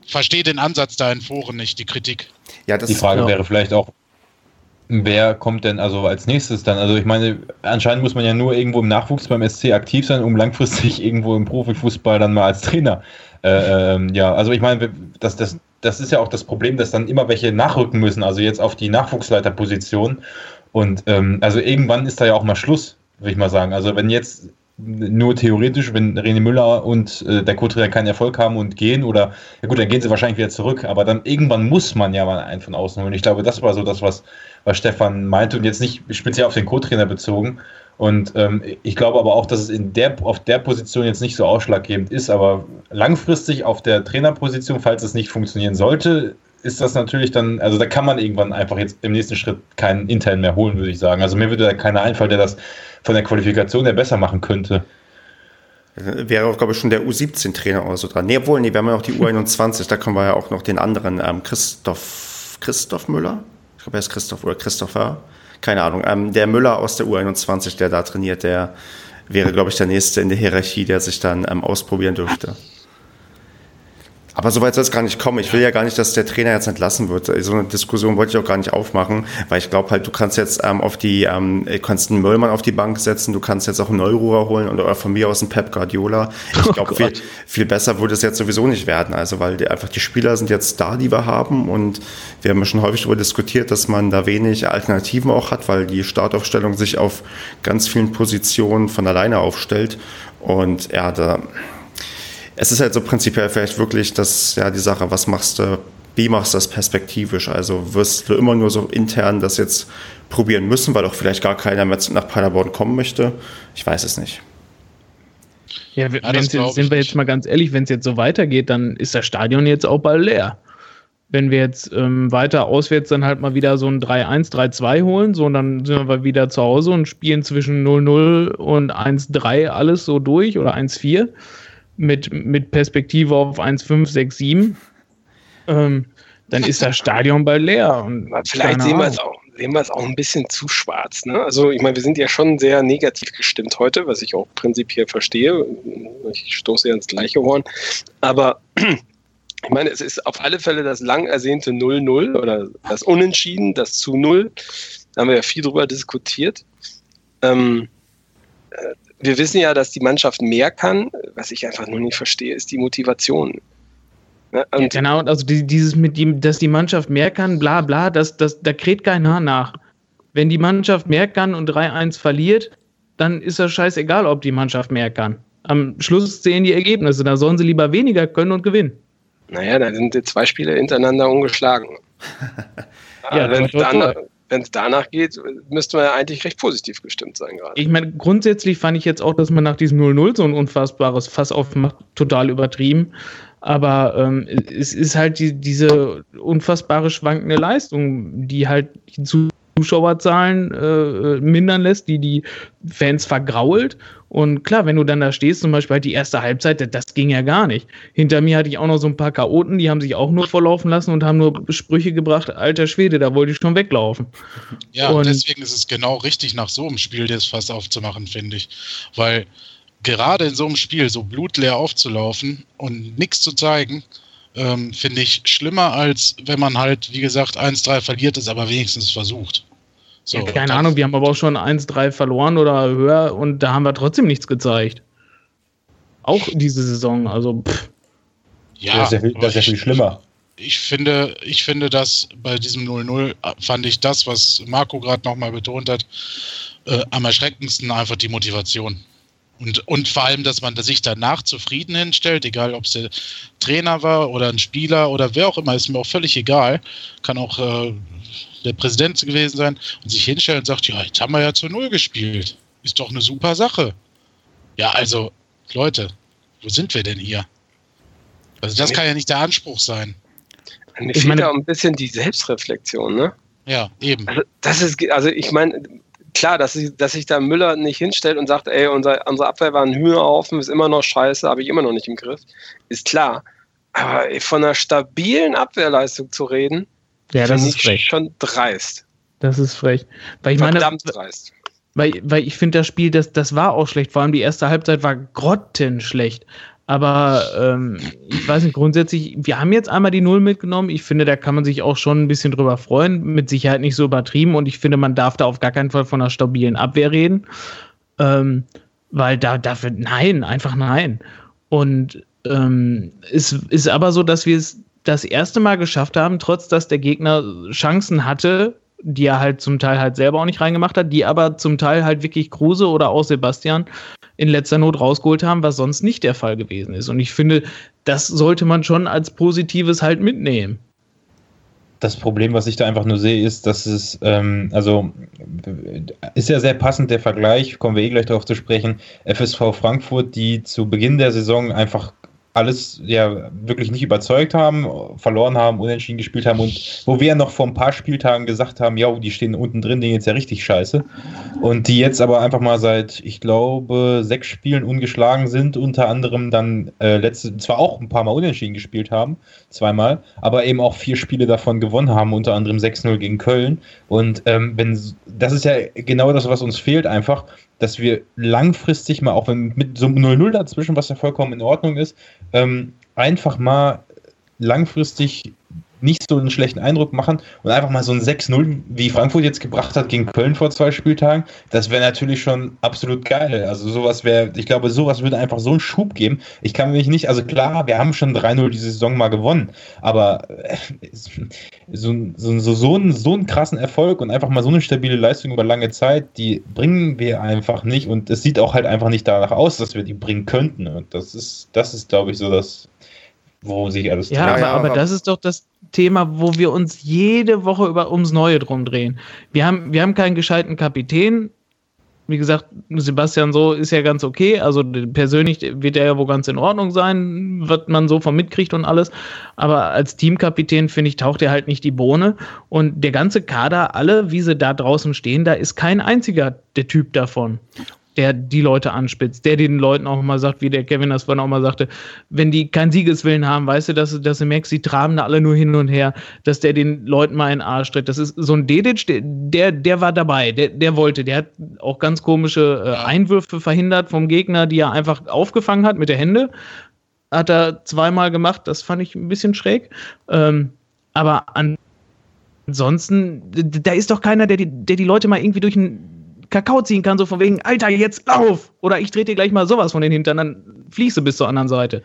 Verstehe den Ansatz da in Foren nicht, die Kritik. Ja, die Frage ja. wäre vielleicht auch, Wer kommt denn also als nächstes dann? Also ich meine, anscheinend muss man ja nur irgendwo im Nachwuchs beim SC aktiv sein, um langfristig [laughs] irgendwo im Profifußball dann mal als Trainer. Äh, ähm, ja, also ich meine, das, das, das ist ja auch das Problem, dass dann immer welche nachrücken müssen, also jetzt auf die Nachwuchsleiterposition. Und ähm, also irgendwann ist da ja auch mal Schluss, würde ich mal sagen. Also wenn jetzt nur theoretisch, wenn René Müller und äh, der Co-Trainer keinen Erfolg haben und gehen oder, ja gut, dann gehen sie wahrscheinlich wieder zurück, aber dann irgendwann muss man ja mal einen von außen holen. Ich glaube, das war so das, was, was Stefan meinte und jetzt nicht speziell auf den Co-Trainer bezogen. Und ähm, ich glaube aber auch, dass es in der, auf der Position jetzt nicht so ausschlaggebend ist, aber langfristig auf der Trainerposition, falls es nicht funktionieren sollte, ist das natürlich dann, also da kann man irgendwann einfach jetzt im nächsten Schritt keinen intern mehr holen, würde ich sagen. Also mir würde da keiner einfallen, der das von der Qualifikation her besser machen könnte. Wäre auch, glaube ich, schon der U17-Trainer oder so dran. Nee, obwohl, nee, wir haben ja noch die U21, da können wir ja auch noch den anderen, ähm, Christoph, Christoph Müller? Glaube, er ist Christoph oder Christopher. Keine Ahnung. Ähm, der Müller aus der U21, der da trainiert, der wäre, glaube ich, der nächste in der Hierarchie, der sich dann ähm, ausprobieren dürfte. Aber soweit soll es gar nicht kommen. Ich will ja gar nicht, dass der Trainer jetzt entlassen wird. So eine Diskussion wollte ich auch gar nicht aufmachen, weil ich glaube halt, du kannst jetzt ähm, auf die, ähm, du kannst einen Möllmann auf die Bank setzen, du kannst jetzt auch einen Neururer holen oder von mir aus einen Pep Guardiola. Ich glaube, oh viel, viel besser würde es jetzt sowieso nicht werden. Also, weil die, einfach die Spieler sind jetzt da, die wir haben und wir haben ja schon häufig darüber diskutiert, dass man da wenig Alternativen auch hat, weil die Startaufstellung sich auf ganz vielen Positionen von alleine aufstellt. Und ja, da, es ist halt so prinzipiell vielleicht wirklich das, ja, die Sache, was machst du, wie machst du das perspektivisch? Also wirst du immer nur so intern das jetzt probieren müssen, weil auch vielleicht gar keiner mehr nach Paderborn kommen möchte? Ich weiß es nicht. Ja, ja jetzt, sind wir jetzt mal ganz ehrlich, wenn es jetzt so weitergeht, dann ist das Stadion jetzt auch bald leer. Wenn wir jetzt ähm, weiter auswärts dann halt mal wieder so ein 3-1, 3-2 holen, so dann sind wir wieder zu Hause und spielen zwischen 0-0 und 1-3 alles so durch oder 1-4 mit, mit Perspektive auf 1,567, ähm, dann ist das Stadion bald leer. Und vielleicht sehen wir es auch sehen wir es auch ein bisschen zu schwarz. Ne? Also ich meine, wir sind ja schon sehr negativ gestimmt heute, was ich auch prinzipiell verstehe. Ich stoße ja ins gleiche Horn. Aber [clears throat] ich meine, es ist auf alle Fälle das lang ersehnte 0-0 oder das Unentschieden, das zu 0. Da haben wir ja viel drüber diskutiert. Ähm, äh, wir wissen ja, dass die Mannschaft mehr kann. Was ich einfach nur nicht verstehe, ist die Motivation. Ja, genau, also dieses mit dem, dass die Mannschaft mehr kann, bla bla, das, das, da kräht kein Haar nach. Wenn die Mannschaft mehr kann und 3-1 verliert, dann ist das scheißegal, ob die Mannschaft mehr kann. Am Schluss zählen die Ergebnisse, da sollen sie lieber weniger können und gewinnen. Naja, dann sind die zwei Spiele hintereinander ungeschlagen. [laughs] ja, wenn, danach, wenn es danach geht, müsste man ja eigentlich recht positiv gestimmt sein gerade. Ich meine, grundsätzlich fand ich jetzt auch, dass man nach diesem 0-0 so ein unfassbares Fass aufmacht, total übertrieben. Aber ähm, es ist halt die, diese unfassbare schwankende Leistung, die halt die Zuschauerzahlen äh, mindern lässt, die die Fans vergrault. Und klar, wenn du dann da stehst, zum Beispiel halt die erste Halbzeit, das ging ja gar nicht. Hinter mir hatte ich auch noch so ein paar Chaoten, die haben sich auch nur vorlaufen lassen und haben nur Sprüche gebracht, alter Schwede, da wollte ich schon weglaufen. Ja, und deswegen ist es genau richtig, nach so einem Spiel das Fass aufzumachen, finde ich. Weil gerade in so einem Spiel so blutleer aufzulaufen und nichts zu zeigen, ähm, finde ich schlimmer, als wenn man halt, wie gesagt, 1-3 verliert ist, aber wenigstens versucht. So, ja, keine Ahnung, wir haben aber auch schon 1-3 verloren oder höher und da haben wir trotzdem nichts gezeigt. Auch diese Saison, also pff. Ja, das ist ja viel, das ist ja viel schlimmer. Ich finde, ich finde, dass bei diesem 0-0 fand ich das, was Marco gerade nochmal betont hat, äh, am erschreckendsten einfach die Motivation. Und, und vor allem, dass man sich danach zufrieden hinstellt, egal ob es der Trainer war oder ein Spieler oder wer auch immer, ist mir auch völlig egal. Kann auch äh, der Präsident gewesen sein und sich hinstellt und sagt, ja, jetzt haben wir ja zu Null gespielt. Ist doch eine super Sache. Ja, also, Leute, wo sind wir denn hier? Also das kann ja nicht der Anspruch sein. Mir fehlt da ein bisschen die Selbstreflexion, ne? Ja, eben. Also, das ist, also ich meine, klar, dass, ich, dass sich da Müller nicht hinstellt und sagt, ey, unser, unsere Abwehr war ein Hühnerhaufen, ist immer noch scheiße, habe ich immer noch nicht im Griff, ist klar. Aber von einer stabilen Abwehrleistung zu reden, ja, das ist frech. schon dreist. Das ist frech. Weil ich Verdammt meine, dreist. Weil, weil ich finde, das Spiel, das, das war auch schlecht. Vor allem die erste Halbzeit war grottenschlecht. Aber ähm, ich weiß nicht, grundsätzlich, wir haben jetzt einmal die Null mitgenommen. Ich finde, da kann man sich auch schon ein bisschen drüber freuen. Mit Sicherheit nicht so übertrieben. Und ich finde, man darf da auf gar keinen Fall von einer stabilen Abwehr reden. Ähm, weil da dafür, nein, einfach nein. Und ähm, es ist aber so, dass wir es das erste Mal geschafft haben, trotz dass der Gegner Chancen hatte, die er halt zum Teil halt selber auch nicht reingemacht hat, die aber zum Teil halt wirklich Kruse oder auch Sebastian in letzter Not rausgeholt haben, was sonst nicht der Fall gewesen ist. Und ich finde, das sollte man schon als Positives halt mitnehmen. Das Problem, was ich da einfach nur sehe, ist, dass es, ähm, also ist ja sehr passend der Vergleich, kommen wir eh gleich darauf zu sprechen, FSV Frankfurt, die zu Beginn der Saison einfach alles ja wirklich nicht überzeugt haben, verloren haben, unentschieden gespielt haben und wo wir noch vor ein paar Spieltagen gesagt haben, ja, die stehen unten drin, denen jetzt ja richtig scheiße. Und die jetzt aber einfach mal seit, ich glaube, sechs Spielen ungeschlagen sind, unter anderem dann äh, letzte, zwar auch ein paar Mal unentschieden gespielt haben, zweimal, aber eben auch vier Spiele davon gewonnen haben, unter anderem 6-0 gegen Köln. Und ähm, wenn das ist ja genau das, was uns fehlt, einfach, dass wir langfristig mal, auch wenn mit so 0-0 dazwischen, was ja vollkommen in Ordnung ist, ähm, einfach mal langfristig nicht so einen schlechten Eindruck machen und einfach mal so ein 6-0, wie Frankfurt jetzt gebracht hat gegen Köln vor zwei Spieltagen, das wäre natürlich schon absolut geil. Also sowas wäre, ich glaube, sowas würde einfach so einen Schub geben. Ich kann mich nicht, also klar, wir haben schon 3-0 diese Saison mal gewonnen, aber äh, so, so, so, so, einen, so einen krassen Erfolg und einfach mal so eine stabile Leistung über lange Zeit, die bringen wir einfach nicht und es sieht auch halt einfach nicht danach aus, dass wir die bringen könnten. Und das ist, das ist, glaube ich, so das wo sich alles ja, aber, ja, aber, aber das ist doch das Thema, wo wir uns jede Woche über ums Neue drum drehen. Wir haben, wir haben keinen gescheiten Kapitän. Wie gesagt, Sebastian so ist ja ganz okay. Also persönlich wird er ja wohl ganz in Ordnung sein, was man so von mitkriegt und alles. Aber als Teamkapitän, finde ich, taucht er halt nicht die Bohne. Und der ganze Kader, alle, wie sie da draußen stehen, da ist kein einziger der Typ davon der die Leute anspitzt, der den Leuten auch mal sagt, wie der Kevin das vorhin auch mal sagte, wenn die keinen Siegeswillen haben, weißt du, dass, dass du merkst, sie traben da alle nur hin und her, dass der den Leuten mal in den Arsch tritt. Das ist so ein Dedic, der, der, war dabei, der, der wollte, der hat auch ganz komische äh, Einwürfe verhindert vom Gegner, die er einfach aufgefangen hat mit der Hände. Hat er zweimal gemacht, das fand ich ein bisschen schräg. Ähm, aber ansonsten, da ist doch keiner, der die, der die Leute mal irgendwie durch ein Kakao ziehen kann, so von wegen, Alter, jetzt lauf! Oder ich trete dir gleich mal sowas von den Hintern, dann fliegst du bis zur anderen Seite.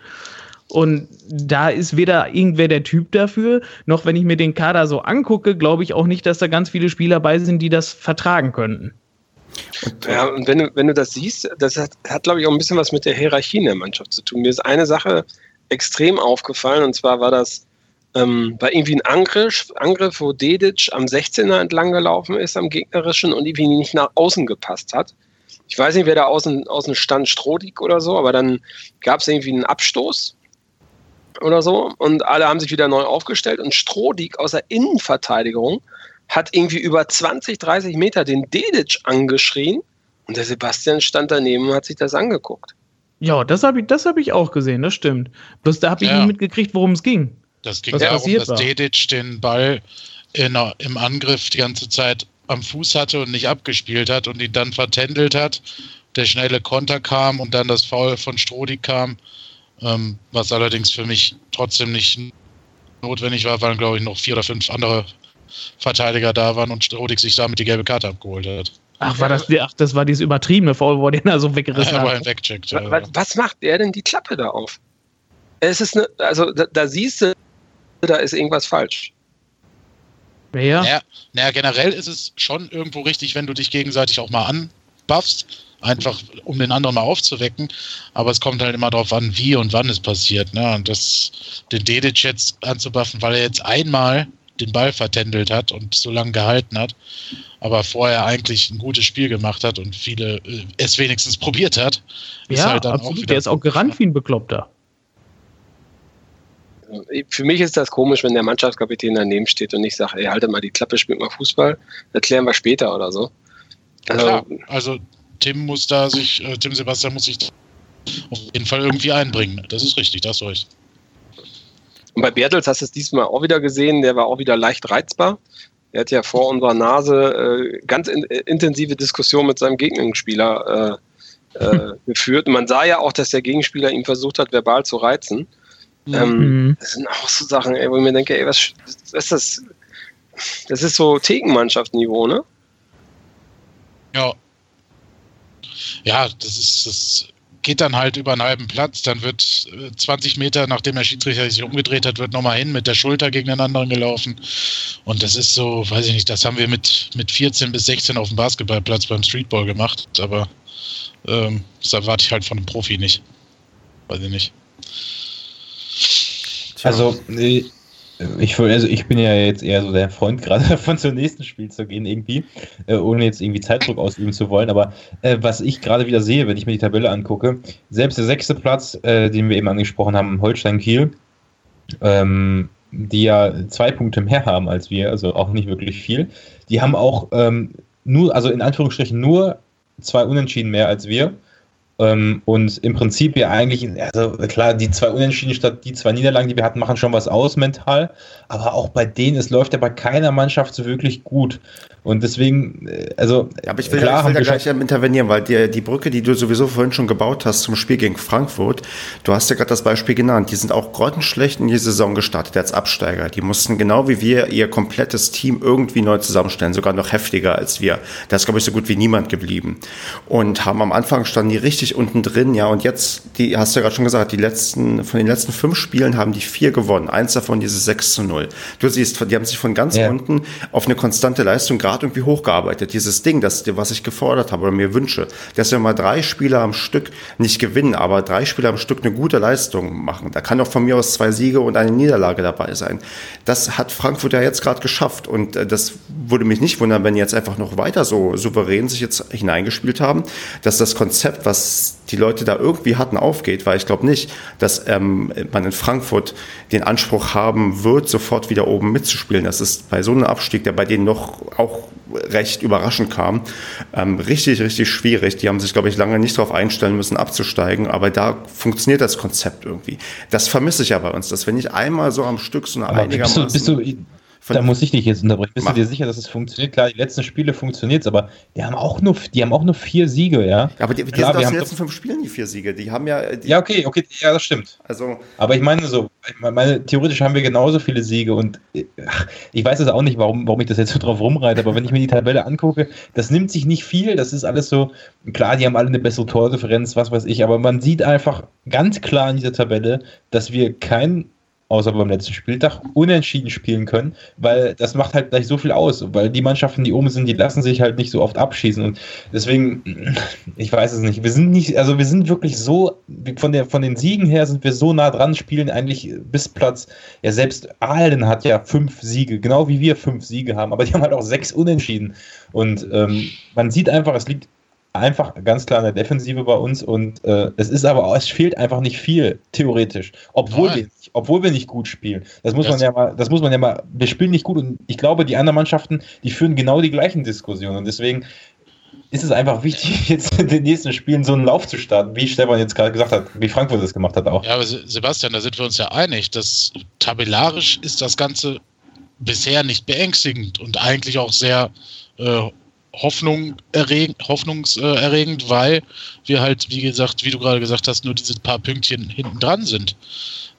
Und da ist weder irgendwer der Typ dafür, noch wenn ich mir den Kader so angucke, glaube ich auch nicht, dass da ganz viele Spieler bei sind, die das vertragen könnten. Und, ja, und wenn du, wenn du das siehst, das hat, hat glaube ich, auch ein bisschen was mit der Hierarchie in der Mannschaft zu tun. Mir ist eine Sache extrem aufgefallen, und zwar war das ähm, bei irgendwie ein Angriff, Angriff, wo Dedic am 16er entlang gelaufen ist, am gegnerischen und irgendwie nicht nach außen gepasst hat. Ich weiß nicht, wer da außen, außen stand, Strodig oder so, aber dann gab es irgendwie einen Abstoß oder so und alle haben sich wieder neu aufgestellt und Strodig aus der Innenverteidigung hat irgendwie über 20, 30 Meter den Dedic angeschrien und der Sebastian stand daneben und hat sich das angeguckt. Ja, das habe ich, hab ich auch gesehen, das stimmt. Bloß da habe ich ja. nie mitgekriegt, worum es ging. Das ging darum, dass war. Dedic den Ball in, im Angriff die ganze Zeit am Fuß hatte und nicht abgespielt hat und ihn dann vertändelt hat. Der schnelle Konter kam und dann das Foul von Strodi kam, ähm, was allerdings für mich trotzdem nicht notwendig war, weil, glaube ich, noch vier oder fünf andere Verteidiger da waren und Strodig sich damit die gelbe Karte abgeholt hat. Ach, war das, ach, das war dieses übertriebene Foul, wo er den da so weggerissen ja, hat. Wegcheckt, was, was macht er denn die Klappe da auf? Es ist eine, also da, da siehst du, da ist irgendwas falsch. Ja. Naja, naja, generell ist es schon irgendwo richtig, wenn du dich gegenseitig auch mal anbuffst, einfach um den anderen mal aufzuwecken. Aber es kommt halt immer darauf an, wie und wann es passiert. Ne? Und das, den Dedic jetzt anzubuffen, weil er jetzt einmal den Ball vertändelt hat und so lange gehalten hat, aber vorher eigentlich ein gutes Spiel gemacht hat und viele äh, es wenigstens probiert hat. Ja, halt absolut. Der ist auch gerannt wie ein Bekloppter für mich ist das komisch, wenn der Mannschaftskapitän daneben steht und nicht sagt, ey, halte mal die Klappe, spielt mal Fußball, das klären wir später oder so. Also, Klar, also Tim muss da sich, äh, Tim Sebastian muss sich auf jeden Fall irgendwie einbringen. Das ist richtig, das soll ich. Und bei Bertels hast du es diesmal auch wieder gesehen, der war auch wieder leicht reizbar. Er hat ja vor unserer Nase äh, ganz in, äh, intensive Diskussionen mit seinem Gegenspieler äh, äh, [laughs] geführt. Und man sah ja auch, dass der Gegenspieler ihm versucht hat, verbal zu reizen. Mhm. Ähm, das sind auch so Sachen, ey, wo ich mir denke, ey, was, was ist das? Das ist so Thekenmannschaftsniveau, ne? Ja. Ja, das ist, das geht dann halt über einen halben Platz, dann wird 20 äh, Meter, nachdem der Schiedsrichter sich umgedreht hat, wird nochmal hin mit der Schulter gegen den anderen gelaufen. Und das ist so, weiß ich nicht, das haben wir mit, mit 14 bis 16 auf dem Basketballplatz beim Streetball gemacht, aber ähm, das erwarte ich halt von einem Profi nicht. Weiß ich nicht. Also, ich, also ich bin ja jetzt eher so der Freund, [laughs] gerade davon zum nächsten Spiel zu gehen, irgendwie, äh, ohne jetzt irgendwie Zeitdruck ausüben zu wollen. Aber äh, was ich gerade wieder sehe, wenn ich mir die Tabelle angucke, selbst der sechste Platz, äh, den wir eben angesprochen haben, Holstein-Kiel, ähm, die ja zwei Punkte mehr haben als wir, also auch nicht wirklich viel, die haben auch ähm, nur, also in Anführungsstrichen nur zwei Unentschieden mehr als wir. Ähm, und im Prinzip ja eigentlich, also klar, die zwei Unentschieden statt die zwei Niederlagen, die wir hatten, machen schon was aus mental. Aber auch bei denen, es läuft ja bei keiner Mannschaft so wirklich gut. Und deswegen, äh, also. Aber ich will, klar, ich will da gleich intervenieren, weil die, die Brücke, die du sowieso vorhin schon gebaut hast zum Spiel gegen Frankfurt, du hast ja gerade das Beispiel genannt, die sind auch grottenschlecht in die Saison gestartet als Absteiger. Die mussten genau wie wir ihr komplettes Team irgendwie neu zusammenstellen, sogar noch heftiger als wir. Da ist, glaube ich, so gut wie niemand geblieben. Und haben am Anfang standen die richtig unten drin, ja, und jetzt, die hast du ja gerade schon gesagt, die letzten, von den letzten fünf Spielen haben die vier gewonnen. Eins davon dieses 6 zu 0. Du siehst, die haben sich von ganz ja. unten auf eine konstante Leistung gerade irgendwie hochgearbeitet. Dieses Ding, das, was ich gefordert habe oder mir wünsche, dass wir mal drei Spieler am Stück nicht gewinnen, aber drei Spieler am Stück eine gute Leistung machen. Da kann auch von mir aus zwei Siege und eine Niederlage dabei sein. Das hat Frankfurt ja jetzt gerade geschafft und äh, das würde mich nicht wundern, wenn die jetzt einfach noch weiter so souverän sich jetzt hineingespielt haben, dass das Konzept, was die Leute da irgendwie hatten, aufgeht, weil ich glaube nicht, dass ähm, man in Frankfurt den Anspruch haben wird, sofort wieder oben mitzuspielen. Das ist bei so einem Abstieg, der bei denen noch auch recht überraschend kam, ähm, richtig, richtig schwierig. Die haben sich, glaube ich, lange nicht darauf einstellen müssen, abzusteigen, aber da funktioniert das Konzept irgendwie. Das vermisse ich ja bei uns, dass wenn ich einmal so am Stück so eine aber einigermaßen... Bist du, bist du Von da muss ich dich jetzt unterbrechen. Bist mach. du dir sicher, dass es funktioniert? Klar, die letzten Spiele funktioniert es, aber die haben auch nur, die haben auch nur vier Siege, ja. ja aber die, die Klar, sind aus den letzten fünf Spielen die vier Siege. Die haben ja. Die ja, okay, okay, ja, das stimmt. Also, aber ich meine so, ich meine, theoretisch haben wir genauso viele Siege und ach, ich weiß es auch nicht, warum, warum ich das jetzt so drauf rumreite, aber wenn ich mir die Tabelle angucke, das nimmt sich nicht viel. Das ist alles so, klar, die haben alle eine bessere Tordifferenz, was weiß ich, aber man sieht einfach ganz klar in dieser Tabelle, dass wir kein außer beim letzten Spieltag, unentschieden spielen können, weil das macht halt gleich so viel aus, weil die Mannschaften, die oben sind, die lassen sich halt nicht so oft abschießen und deswegen, ich weiß es nicht, wir sind nicht, also wir sind wirklich so, von, der, von den Siegen her sind wir so nah dran, spielen eigentlich bis Platz, ja selbst Aalen hat ja fünf Siege, genau wie wir fünf Siege haben, aber die haben halt auch sechs Unentschieden und ähm, man sieht einfach, es liegt einfach ganz klar in der Defensive bei uns und äh, es ist aber, es fehlt einfach nicht viel, theoretisch. Obwohl wir, nicht, obwohl wir nicht gut spielen. Das muss das man ja mal, das muss man ja mal, wir spielen nicht gut und ich glaube, die anderen Mannschaften, die führen genau die gleichen Diskussionen und deswegen ist es einfach wichtig, [laughs] jetzt in den nächsten Spielen so einen Lauf zu starten, wie Stefan jetzt gerade gesagt hat, wie Frankfurt das gemacht hat auch. Ja, aber Sebastian, da sind wir uns ja einig, dass tabellarisch ist das Ganze bisher nicht beängstigend und eigentlich auch sehr äh, Hoffnung erreg hoffnungserregend, weil wir halt, wie gesagt, wie du gerade gesagt hast, nur diese paar Pünktchen hinten dran sind.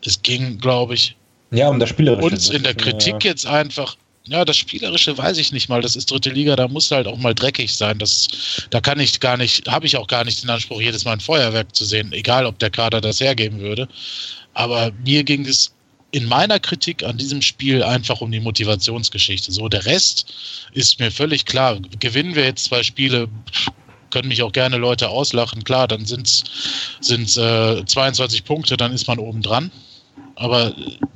Es ging, glaube ich, ja, um das Spielerische. Uns in der Kritik jetzt einfach, ja, das Spielerische weiß ich nicht mal. Das ist dritte Liga, da muss halt auch mal dreckig sein. Das, da kann ich gar nicht, habe ich auch gar nicht den Anspruch, jedes Mal ein Feuerwerk zu sehen, egal ob der Kader das hergeben würde. Aber mir ging es in meiner Kritik an diesem Spiel einfach um die Motivationsgeschichte. So, der Rest ist mir völlig klar. Gewinnen wir jetzt zwei Spiele, können mich auch gerne Leute auslachen. Klar, dann sind es äh, 22 Punkte, dann ist man oben dran. Aber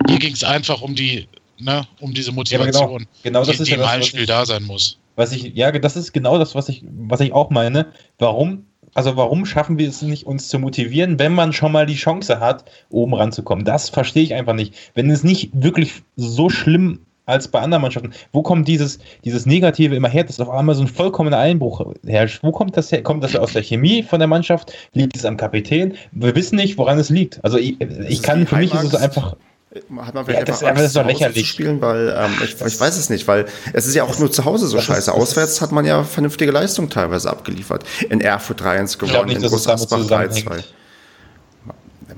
mir ging es einfach um die, ne, um diese Motivation, ja, genau, genau das die, ist die ja im Heimspiel da sein muss. Was ich, ja, das ist genau das, was ich, was ich auch meine. Warum also warum schaffen wir es nicht, uns zu motivieren, wenn man schon mal die Chance hat, oben ranzukommen? Das verstehe ich einfach nicht. Wenn es nicht wirklich so schlimm als bei anderen Mannschaften. Wo kommt dieses, dieses Negative immer her, dass auf einmal so ein vollkommener Einbruch herrscht? Wo kommt das her? Kommt das aus der Chemie von der Mannschaft? Liegt es am Kapitän? Wir wissen nicht, woran es liegt. Also ich, ich kann, für mich ist es einfach hat man vielleicht ja, das, einfach Angst, das ist doch lächerlich. zu spielen, weil ähm, ich, ich, weiß es nicht, weil es ist ja auch nur zu Hause so scheiße. Ist, Auswärts hat man ja vernünftige Leistung teilweise abgeliefert. In Erfurt 3-1 gewonnen, nicht, in Großasbach 3-2.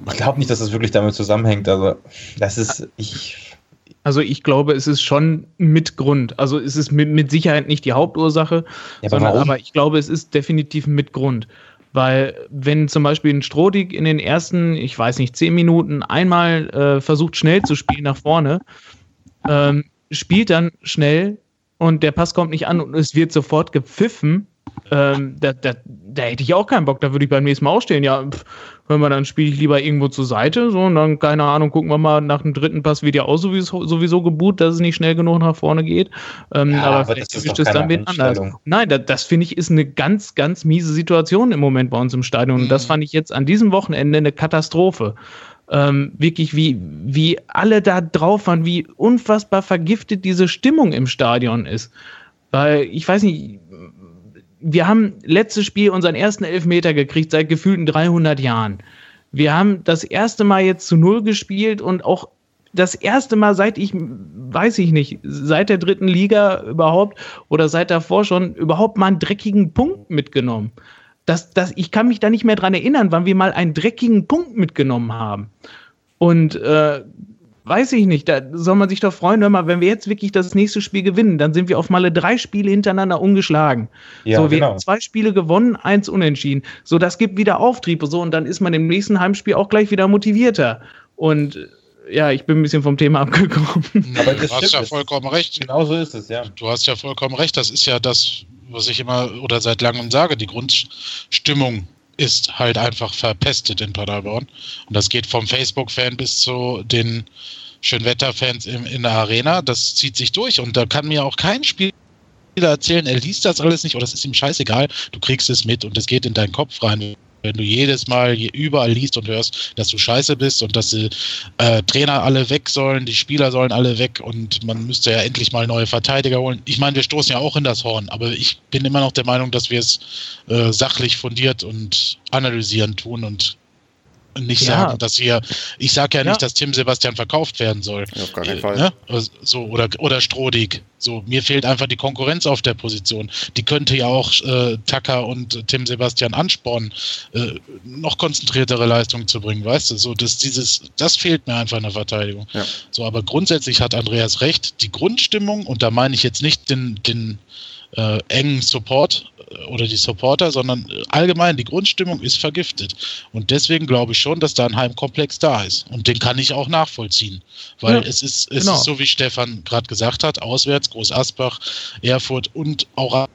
Ich glaube nicht, dass das wirklich damit zusammenhängt. Also, das ist, ich. Also ich glaube, es ist schon mit Grund. Also es ist mit, mit Sicherheit nicht die Hauptursache, ja, sondern aber ich glaube, es ist definitiv mit Grund. Weil wenn zum Beispiel ein Strodig in den ersten, ich weiß nicht, zehn Minuten einmal äh, versucht schnell zu spielen nach vorne, ähm, spielt dann schnell und der Pass kommt nicht an und es wird sofort gepfiffen, ähm, da, da, da, hätte ich auch keinen Bock. Da würde ich beim nächsten Mal ausstehen. Ja, pff, hör mal, dann spiele ich lieber irgendwo zur Seite. So, und dann, keine Ahnung, gucken wir mal nach dem dritten Pass wird ja auch sowieso, sowieso geboot, dass es nicht schnell genug nach vorne geht. Ähm, ja, aber, aber vielleicht ist das dann wen anders. Nein, da, das finde ich ist eine ganz, ganz miese Situation im Moment bei uns im Stadion. Und mhm. das fand ich jetzt an diesem Wochenende eine Katastrophe. Ähm, wirklich, wie, wie alle da drauf waren, wie unfassbar vergiftet diese Stimmung im Stadion ist. Weil, ich weiß nicht, wir haben letztes Spiel unseren ersten Elfmeter gekriegt seit gefühlten 300 Jahren. Wir haben das erste Mal jetzt zu Null gespielt und auch das erste Mal seit ich, weiß ich nicht, seit der dritten Liga überhaupt oder seit davor schon überhaupt mal einen dreckigen Punkt mitgenommen. Das, das, ich kann mich da nicht mehr dran erinnern, wann wir mal einen dreckigen Punkt mitgenommen haben. Und äh, weiß ich nicht, da soll man sich doch freuen, hör mal, wenn wir jetzt wirklich das nächste Spiel gewinnen, dann sind wir auf Male drei Spiele hintereinander ungeschlagen. Ja, so, wir genau. haben zwei Spiele gewonnen, eins unentschieden. So, das gibt wieder Auftrieb, so, und dann ist man im nächsten Heimspiel auch gleich wieder motivierter. Und ja, ich bin ein bisschen vom Thema [laughs] abgekommen. Aber du hast ja vollkommen recht. Genau so ist es, ja. Du hast ja vollkommen recht. Das ist ja das, was ich immer oder seit langem sage, die Grundstimmung ist halt einfach verpestet in Paderborn. Und das geht vom Facebook-Fan bis zu den Schönwetterfans in, in der Arena. Das zieht sich durch. Und da kann mir auch kein Spieler erzählen, er liest das alles nicht oder es ist ihm scheißegal. Du kriegst es mit und es geht in deinen Kopf rein wenn du jedes Mal überall liest und hörst, dass du scheiße bist und dass die äh, Trainer alle weg sollen, die Spieler sollen alle weg und man müsste ja endlich mal neue Verteidiger holen. Ich meine, wir stoßen ja auch in das Horn, aber ich bin immer noch der Meinung, dass wir es äh, sachlich fundiert und analysieren tun und nicht ja. sagen, dass wir, ich sage ja, ja, nicht, dass Tim Sebastian verkauft werden soll. Ja, auf gar keinen äh, Fall. Ne? So, oder, oder Strodig. So, mir fehlt einfach die Konkurrenz auf der Position. Die könnte ja auch äh, Tucker und Tim Sebastian anspornen, äh, noch konzentriertere Leistungen zu bringen, weißt du? So, dass dieses, das fehlt mir einfach in der Verteidigung. Ja. So, aber grundsätzlich hat Andreas recht, die Grundstimmung, und da meine ich jetzt nicht den, den äh, engen Support äh, oder die Supporter, sondern äh, allgemein die Grundstimmung ist vergiftet. Und deswegen glaube ich schon, dass da ein Heimkomplex da ist. Und den kann ich auch nachvollziehen. Weil ja, es, ist, es genau. ist so, wie Stefan gerade gesagt hat, auswärts, Groß Asbach, Erfurt und auch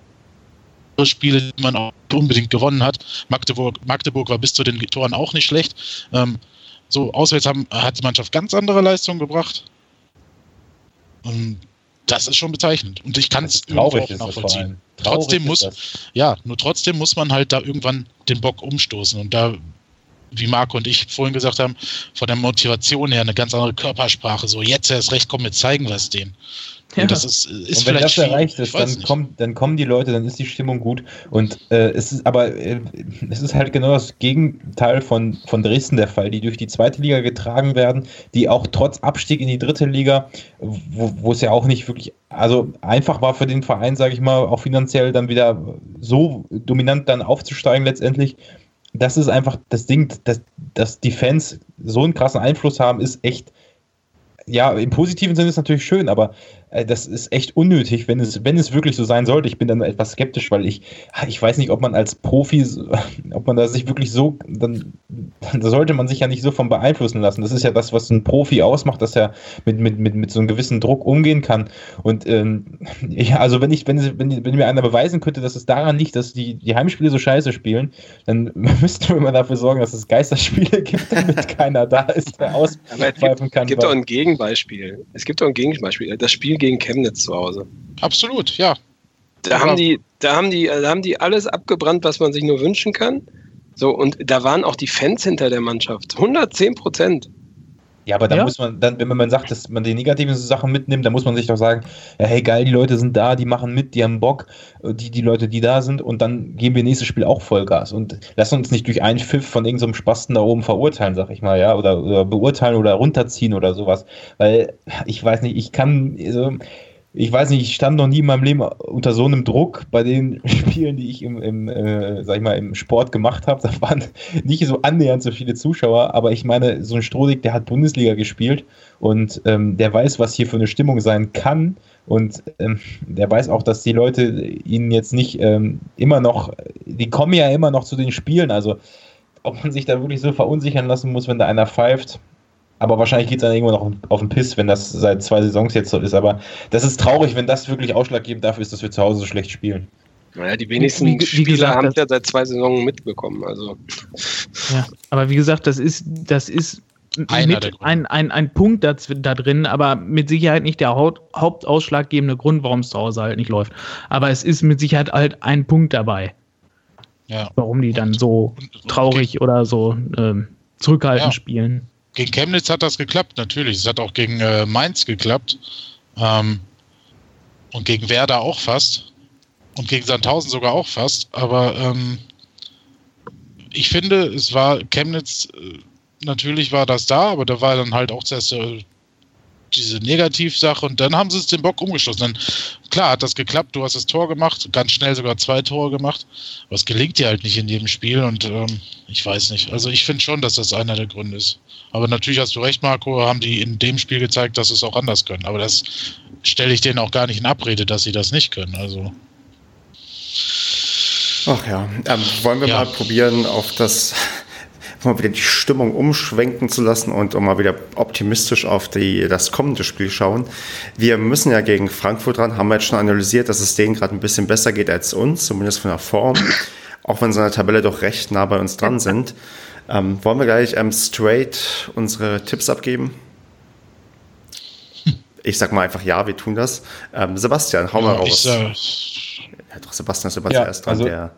Spiele, die man auch unbedingt gewonnen hat. Magdeburg, Magdeburg war bis zu den Toren auch nicht schlecht. Ähm, so, auswärts haben, hat die Mannschaft ganz andere Leistungen gebracht. Und das ist schon bezeichnend. Und ich kann es traurig auch nachvollziehen. Trotzdem muss, ja, nur trotzdem muss man halt da irgendwann den Bock umstoßen. Und da, wie Marco und ich vorhin gesagt haben, von der Motivation her eine ganz andere Körpersprache. So, jetzt erst recht, komm, wir zeigen was denen. Ja. Und das ist, ist und wenn das erreicht ist, dann, kommt, dann kommen die Leute, dann ist die Stimmung gut. Und äh, es ist aber äh, es ist halt genau das Gegenteil von, von Dresden der Fall, die durch die zweite Liga getragen werden, die auch trotz Abstieg in die dritte Liga, wo es ja auch nicht wirklich, also einfach war für den Verein, sage ich mal, auch finanziell dann wieder so dominant dann aufzusteigen letztendlich. Das ist einfach das Ding, dass, dass die Fans so einen krassen Einfluss haben, ist echt ja, im positiven Sinne ist natürlich schön, aber äh, das ist echt unnötig, wenn es, wenn es wirklich so sein sollte. Ich bin dann etwas skeptisch, weil ich, ich weiß nicht, ob man als Profi, [laughs] ob man da sich wirklich so, dann, dann sollte man sich ja nicht so von beeinflussen lassen. Das ist ja das, was ein Profi ausmacht, dass er mit, mit, mit, mit so einem gewissen Druck umgehen kann. Und ähm, [laughs] ja, also wenn ich, wenn, wenn, wenn mir einer beweisen könnte, dass es daran liegt, dass die, die Heimspiele so scheiße spielen, dann [laughs] müsste man dafür sorgen, dass es Geisterspiele gibt, damit keiner da ist, der auspfeifen kann. Es gibt doch ein Gegenbeispiel. Es gibt doch ein Gegenbeispiel. Das Spiel gegen Chemnitz zu Hause. Absolut, ja. Da haben die, da haben die, da haben die alles abgebrannt, was man sich nur wünschen kann. So, und da waren auch die Fans hinter der Mannschaft. 110 Prozent. Ja, aber da ja. muss man, dann, wenn man sagt, dass man die negativen Sachen mitnimmt, dann muss man sich doch sagen, ja, hey geil, die Leute sind da, die machen mit, die haben Bock, die, die Leute, die da sind, und dann geben wir nächstes Spiel auch Vollgas. Und lassen uns nicht durch einen Pfiff von irgendeinem so Spasten da oben verurteilen, sag ich mal, ja, oder, oder beurteilen oder runterziehen oder sowas. Weil, ich weiß nicht, ich kann, also, ich weiß nicht, ich stand noch nie in meinem Leben unter so einem Druck bei den [laughs] Spielen, die ich im, im äh, sag ich mal, im Sport gemacht habe. Da waren [laughs] nicht so annähernd so viele Zuschauer, aber ich meine, so ein Strohdig, der hat Bundesliga gespielt und ähm, der weiß, was hier für eine Stimmung sein kann. Und ähm, der weiß auch, dass die Leute ihn jetzt nicht ähm, immer noch, die kommen ja immer noch zu den Spielen. Also, ob man sich da wirklich so verunsichern lassen muss, wenn da einer pfeift, aber wahrscheinlich geht es dann irgendwann noch auf den Piss, wenn das seit zwei Saisons jetzt so ist. Aber das ist traurig, wenn das wirklich ausschlaggebend dafür ist, dass wir zu Hause so schlecht spielen. Naja, die wenigsten wie, wie Spieler haben es ja seit zwei Saisons mitbekommen. Also. Ja, aber wie gesagt, das ist, das ist mit ein, ein, ein Punkt da, da drin, aber mit Sicherheit nicht der Haupt, hauptausschlaggebende Grund, warum es zu Hause halt nicht läuft. Aber es ist mit Sicherheit halt ein Punkt dabei. Ja. Warum die dann so traurig oder so ähm, zurückhaltend ja. spielen gegen Chemnitz hat das geklappt, natürlich. Es hat auch gegen äh, Mainz geklappt. Ähm, und gegen Werder auch fast. Und gegen Sandhausen sogar auch fast. Aber ähm, ich finde, es war Chemnitz, äh, natürlich war das da, aber da war dann halt auch zuerst äh, diese Negativsache und dann haben sie es den Bock umgeschlossen. Dann, klar, hat das geklappt, du hast das Tor gemacht, ganz schnell sogar zwei Tore gemacht, aber es gelingt dir halt nicht in jedem Spiel und ähm, ich weiß nicht. Also ich finde schon, dass das einer der Gründe ist. Aber natürlich hast du recht, Marco, haben die in dem Spiel gezeigt, dass sie es auch anders können. Aber das stelle ich denen auch gar nicht in Abrede, dass sie das nicht können. Also. Ach ja, ähm, wollen wir ja. mal probieren, auf das mal wieder die Stimmung umschwenken zu lassen und um mal wieder optimistisch auf die, das kommende Spiel schauen. Wir müssen ja gegen Frankfurt ran, haben wir jetzt schon analysiert, dass es denen gerade ein bisschen besser geht als uns, zumindest von der Form, auch wenn sie in der Tabelle doch recht nah bei uns dran sind. Ähm, wollen wir gleich ähm, straight unsere Tipps abgeben? Ich sag mal einfach ja, wir tun das. Ähm, Sebastian, hau ja, mal raus. Ich, äh, ja, doch, Sebastian ist ja, zuerst dran, also, der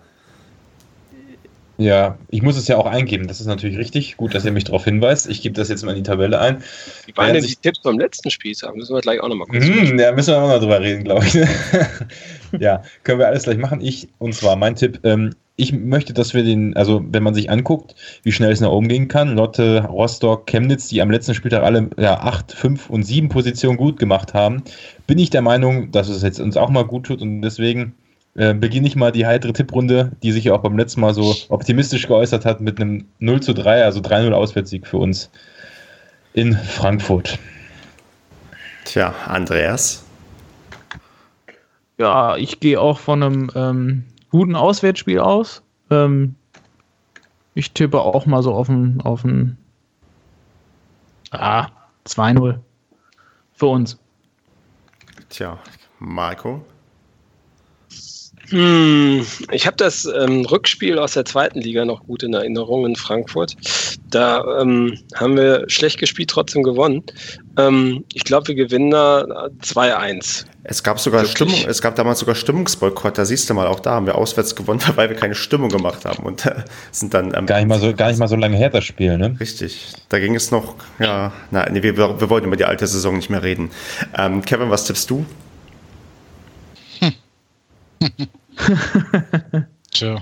Ja, ich muss es ja auch eingeben. Das ist natürlich richtig. Gut, dass ihr mich darauf hinweist. Ich gebe das jetzt mal in die Tabelle ein. Wie waren denn die Tipps beim letzten Spiel? Da müssen wir gleich auch nochmal kurz. Mm, ja, müssen wir auch noch drüber reden, glaube ich. [laughs] ja, können wir alles gleich machen. Ich, und zwar mein Tipp, ähm, ich möchte, dass wir den, also wenn man sich anguckt, wie schnell es nach oben gehen kann, Lotte, Rostock, Chemnitz, die am letzten Spieltag alle ja, 8, 5 und 7 Positionen gut gemacht haben, bin ich der Meinung, dass es jetzt uns auch mal gut tut und deswegen äh, beginne ich mal die heitere Tipprunde, die sich ja auch beim letzten Mal so optimistisch geäußert hat, mit einem 0 zu 3, also 3-0 Auswärtssieg für uns in Frankfurt. Tja, Andreas? Ja, ich gehe auch von einem ähm, guten Auswärtsspiel aus. Ähm, ich tippe auch mal so auf ein, auf ein ah, 2-0 für uns. Tja, Marco? Hm, ich habe das ähm, Rückspiel aus der zweiten Liga noch gut in Erinnerung in Frankfurt. Da ähm, haben wir schlecht gespielt, trotzdem gewonnen. Ähm, ich glaube, wir gewinnen da 2-1. Es gab sogar Wirklich? Stimmung, es gab damals sogar Stimmungsboykott, da siehst du mal, auch da haben wir auswärts gewonnen, [laughs] weil wir keine Stimmung gemacht haben und äh, sind dann ähm, gar nicht mal so gar nicht mal so lange her das Spiel, ne? Richtig. Da ging es noch, ja, na, nee, wir, wir wollten über die alte Saison nicht mehr reden. Ähm, Kevin, was tippst du? [laughs] Tja.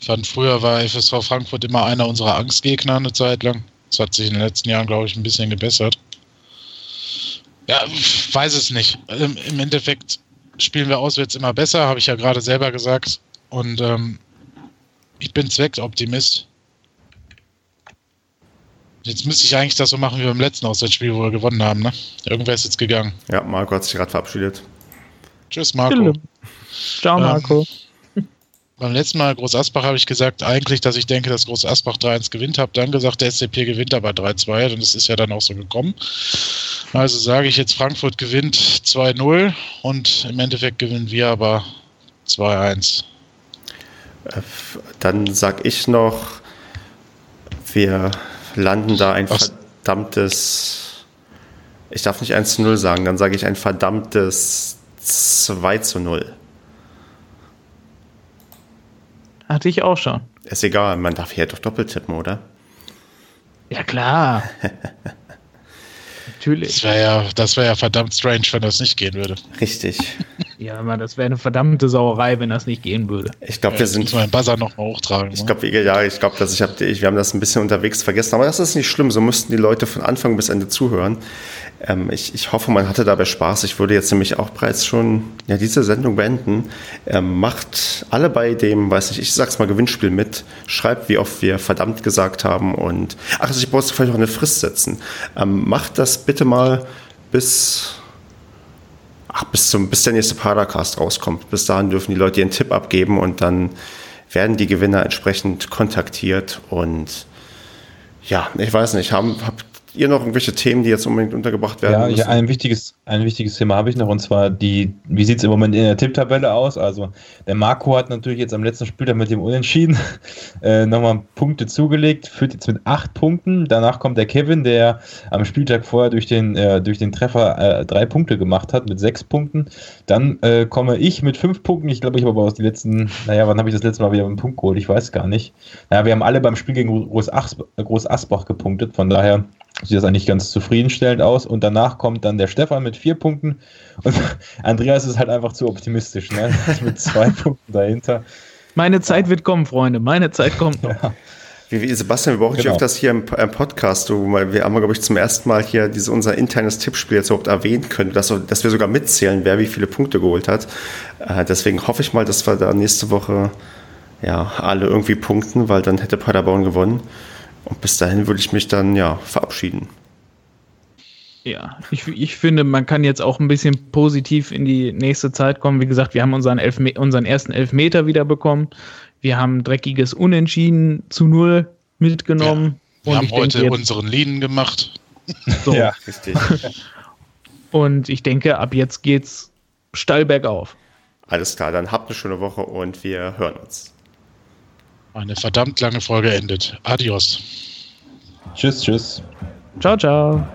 Ich fand, früher war FSV Frankfurt immer einer unserer Angstgegner eine Zeit lang. Das hat sich in den letzten Jahren, glaube ich, ein bisschen gebessert. Ja, weiß es nicht. Im, Im, Endeffekt spielen wir auswärts immer besser, habe ich ja gerade selber gesagt. Und ähm, ich bin Zweckoptimist. Jetzt müsste ich eigentlich das so machen wie beim letzten Auswärtsspiel, wo wir gewonnen haben. Ne? Irgendwer ist jetzt gegangen. Ja, Marco hat sich gerade verabschiedet. Tschüss, Marco. Ciao, ähm, Marco. Ähm, [laughs] beim letzten Mal Groß Asbach habe ich gesagt, eigentlich, dass ich denke, dass Groß Asbach 3-1 gewinnt. Habe dann gesagt, der SCP gewinnt aber 3-2 und das ist ja dann auch so gekommen. Also sage ich jetzt, Frankfurt gewinnt 2-0 und im Endeffekt gewinnen wir aber 2-1. Dann sage ich noch, wir landen da ein Was? verdammtes. Ich darf nicht 1 0 sagen, dann sage ich ein verdammtes 2 zu 0. Hatte ich auch schon. Ist egal, man darf hier doch doppelt tippen, oder? Ja, klar. Natürlich. Das wäre ja, wär ja verdammt strange, wenn das nicht gehen würde. Richtig. [laughs] Ja, aber das wäre eine verdammte Sauerei, wenn das nicht gehen würde. Ich glaube, wir sind. Ich meinen Buzzer noch mal hochtragen. Ich ne? glaube, ja, ich glaube, dass ich habe, wir haben das ein bisschen unterwegs vergessen, aber das ist nicht schlimm. So müssten die Leute von Anfang bis Ende zuhören. Ähm, ich, ich hoffe, man hatte dabei Spaß. Ich würde jetzt nämlich auch bereits schon ja, diese Sendung beenden. Ähm, macht alle bei dem, weiß nicht, ich sag's mal, Gewinnspiel mit. Schreibt, wie oft wir verdammt gesagt haben und ach, also ich brauche vielleicht noch eine Frist setzen. Ähm, macht das bitte mal bis ach, bis, zum, bis der nächste Paracast rauskommt. Bis dahin dürfen die Leute ihren Tipp abgeben und dann werden die Gewinner entsprechend kontaktiert und ja, ich weiß nicht, haben, habt ihr noch irgendwelche Themen, die jetzt unbedingt untergebracht werden? Ja, müssen? ja ein, wichtiges, ein wichtiges Thema habe ich noch und zwar die, wie sieht es im Moment in der Tipptabelle aus? Also der Marco hat natürlich jetzt am letzten Spieltag mit dem Unentschieden [laughs] äh, nochmal Punkte zugelegt, führt jetzt mit acht Punkten. Danach kommt der Kevin, der am Spieltag vorher durch den, äh, durch den Treffer äh, drei Punkte gemacht hat mit sechs Punkten. Dann äh, komme ich mit fünf Punkten. Ich glaube, ich habe aber aus den letzten, naja, wann habe ich das letzte Mal wieder einen Punkt geholt? Ich weiß gar nicht. Naja, wir haben alle beim Spiel gegen Groß, Groß Asbach gepunktet, von daher sieht das eigentlich ganz zufriedenstellend aus. Und danach kommt dann der Stefan mit vier Punkten. Und [laughs] Andreas ist halt einfach zu optimistisch, ne? [laughs] mit zwei Punkten dahinter. Meine Zeit wird kommen, Freunde. Meine Zeit kommt noch. [laughs] Ja. Sebastian, wir brauchen genau. öfters hier im, im Podcast. Du, wir haben, glaube ich, zum ersten Mal hier diese, unser internes Tippspiel jetzt überhaupt erwähnen können, dass, dass wir sogar mitzählen, wer wie viele Punkte geholt hat. Äh, deswegen hoffe ich mal, dass wir da nächste Woche ja, alle irgendwie punkten, weil dann hätte Paderborn gewonnen. Und bis dahin würde ich mich dann ja verabschieden. Ja, ich, ich finde, man kann jetzt auch ein bisschen positiv in die nächste Zeit kommen. Wie gesagt, wir haben unseren, Elfme unseren ersten Elfmeter wieder bekommen. Wir haben dreckiges Unentschieden zu Null mitgenommen. Ja, wir haben heute denke, unseren Linen gemacht. So. ja, richtig. [laughs] und ich denke, ab jetzt geht's steil bergauf. Alles klar, dann habt eine schöne Woche und wir hören uns. Eine verdammt lange Folge endet. Adios. Tschüss, tschüss. Ciao, ciao.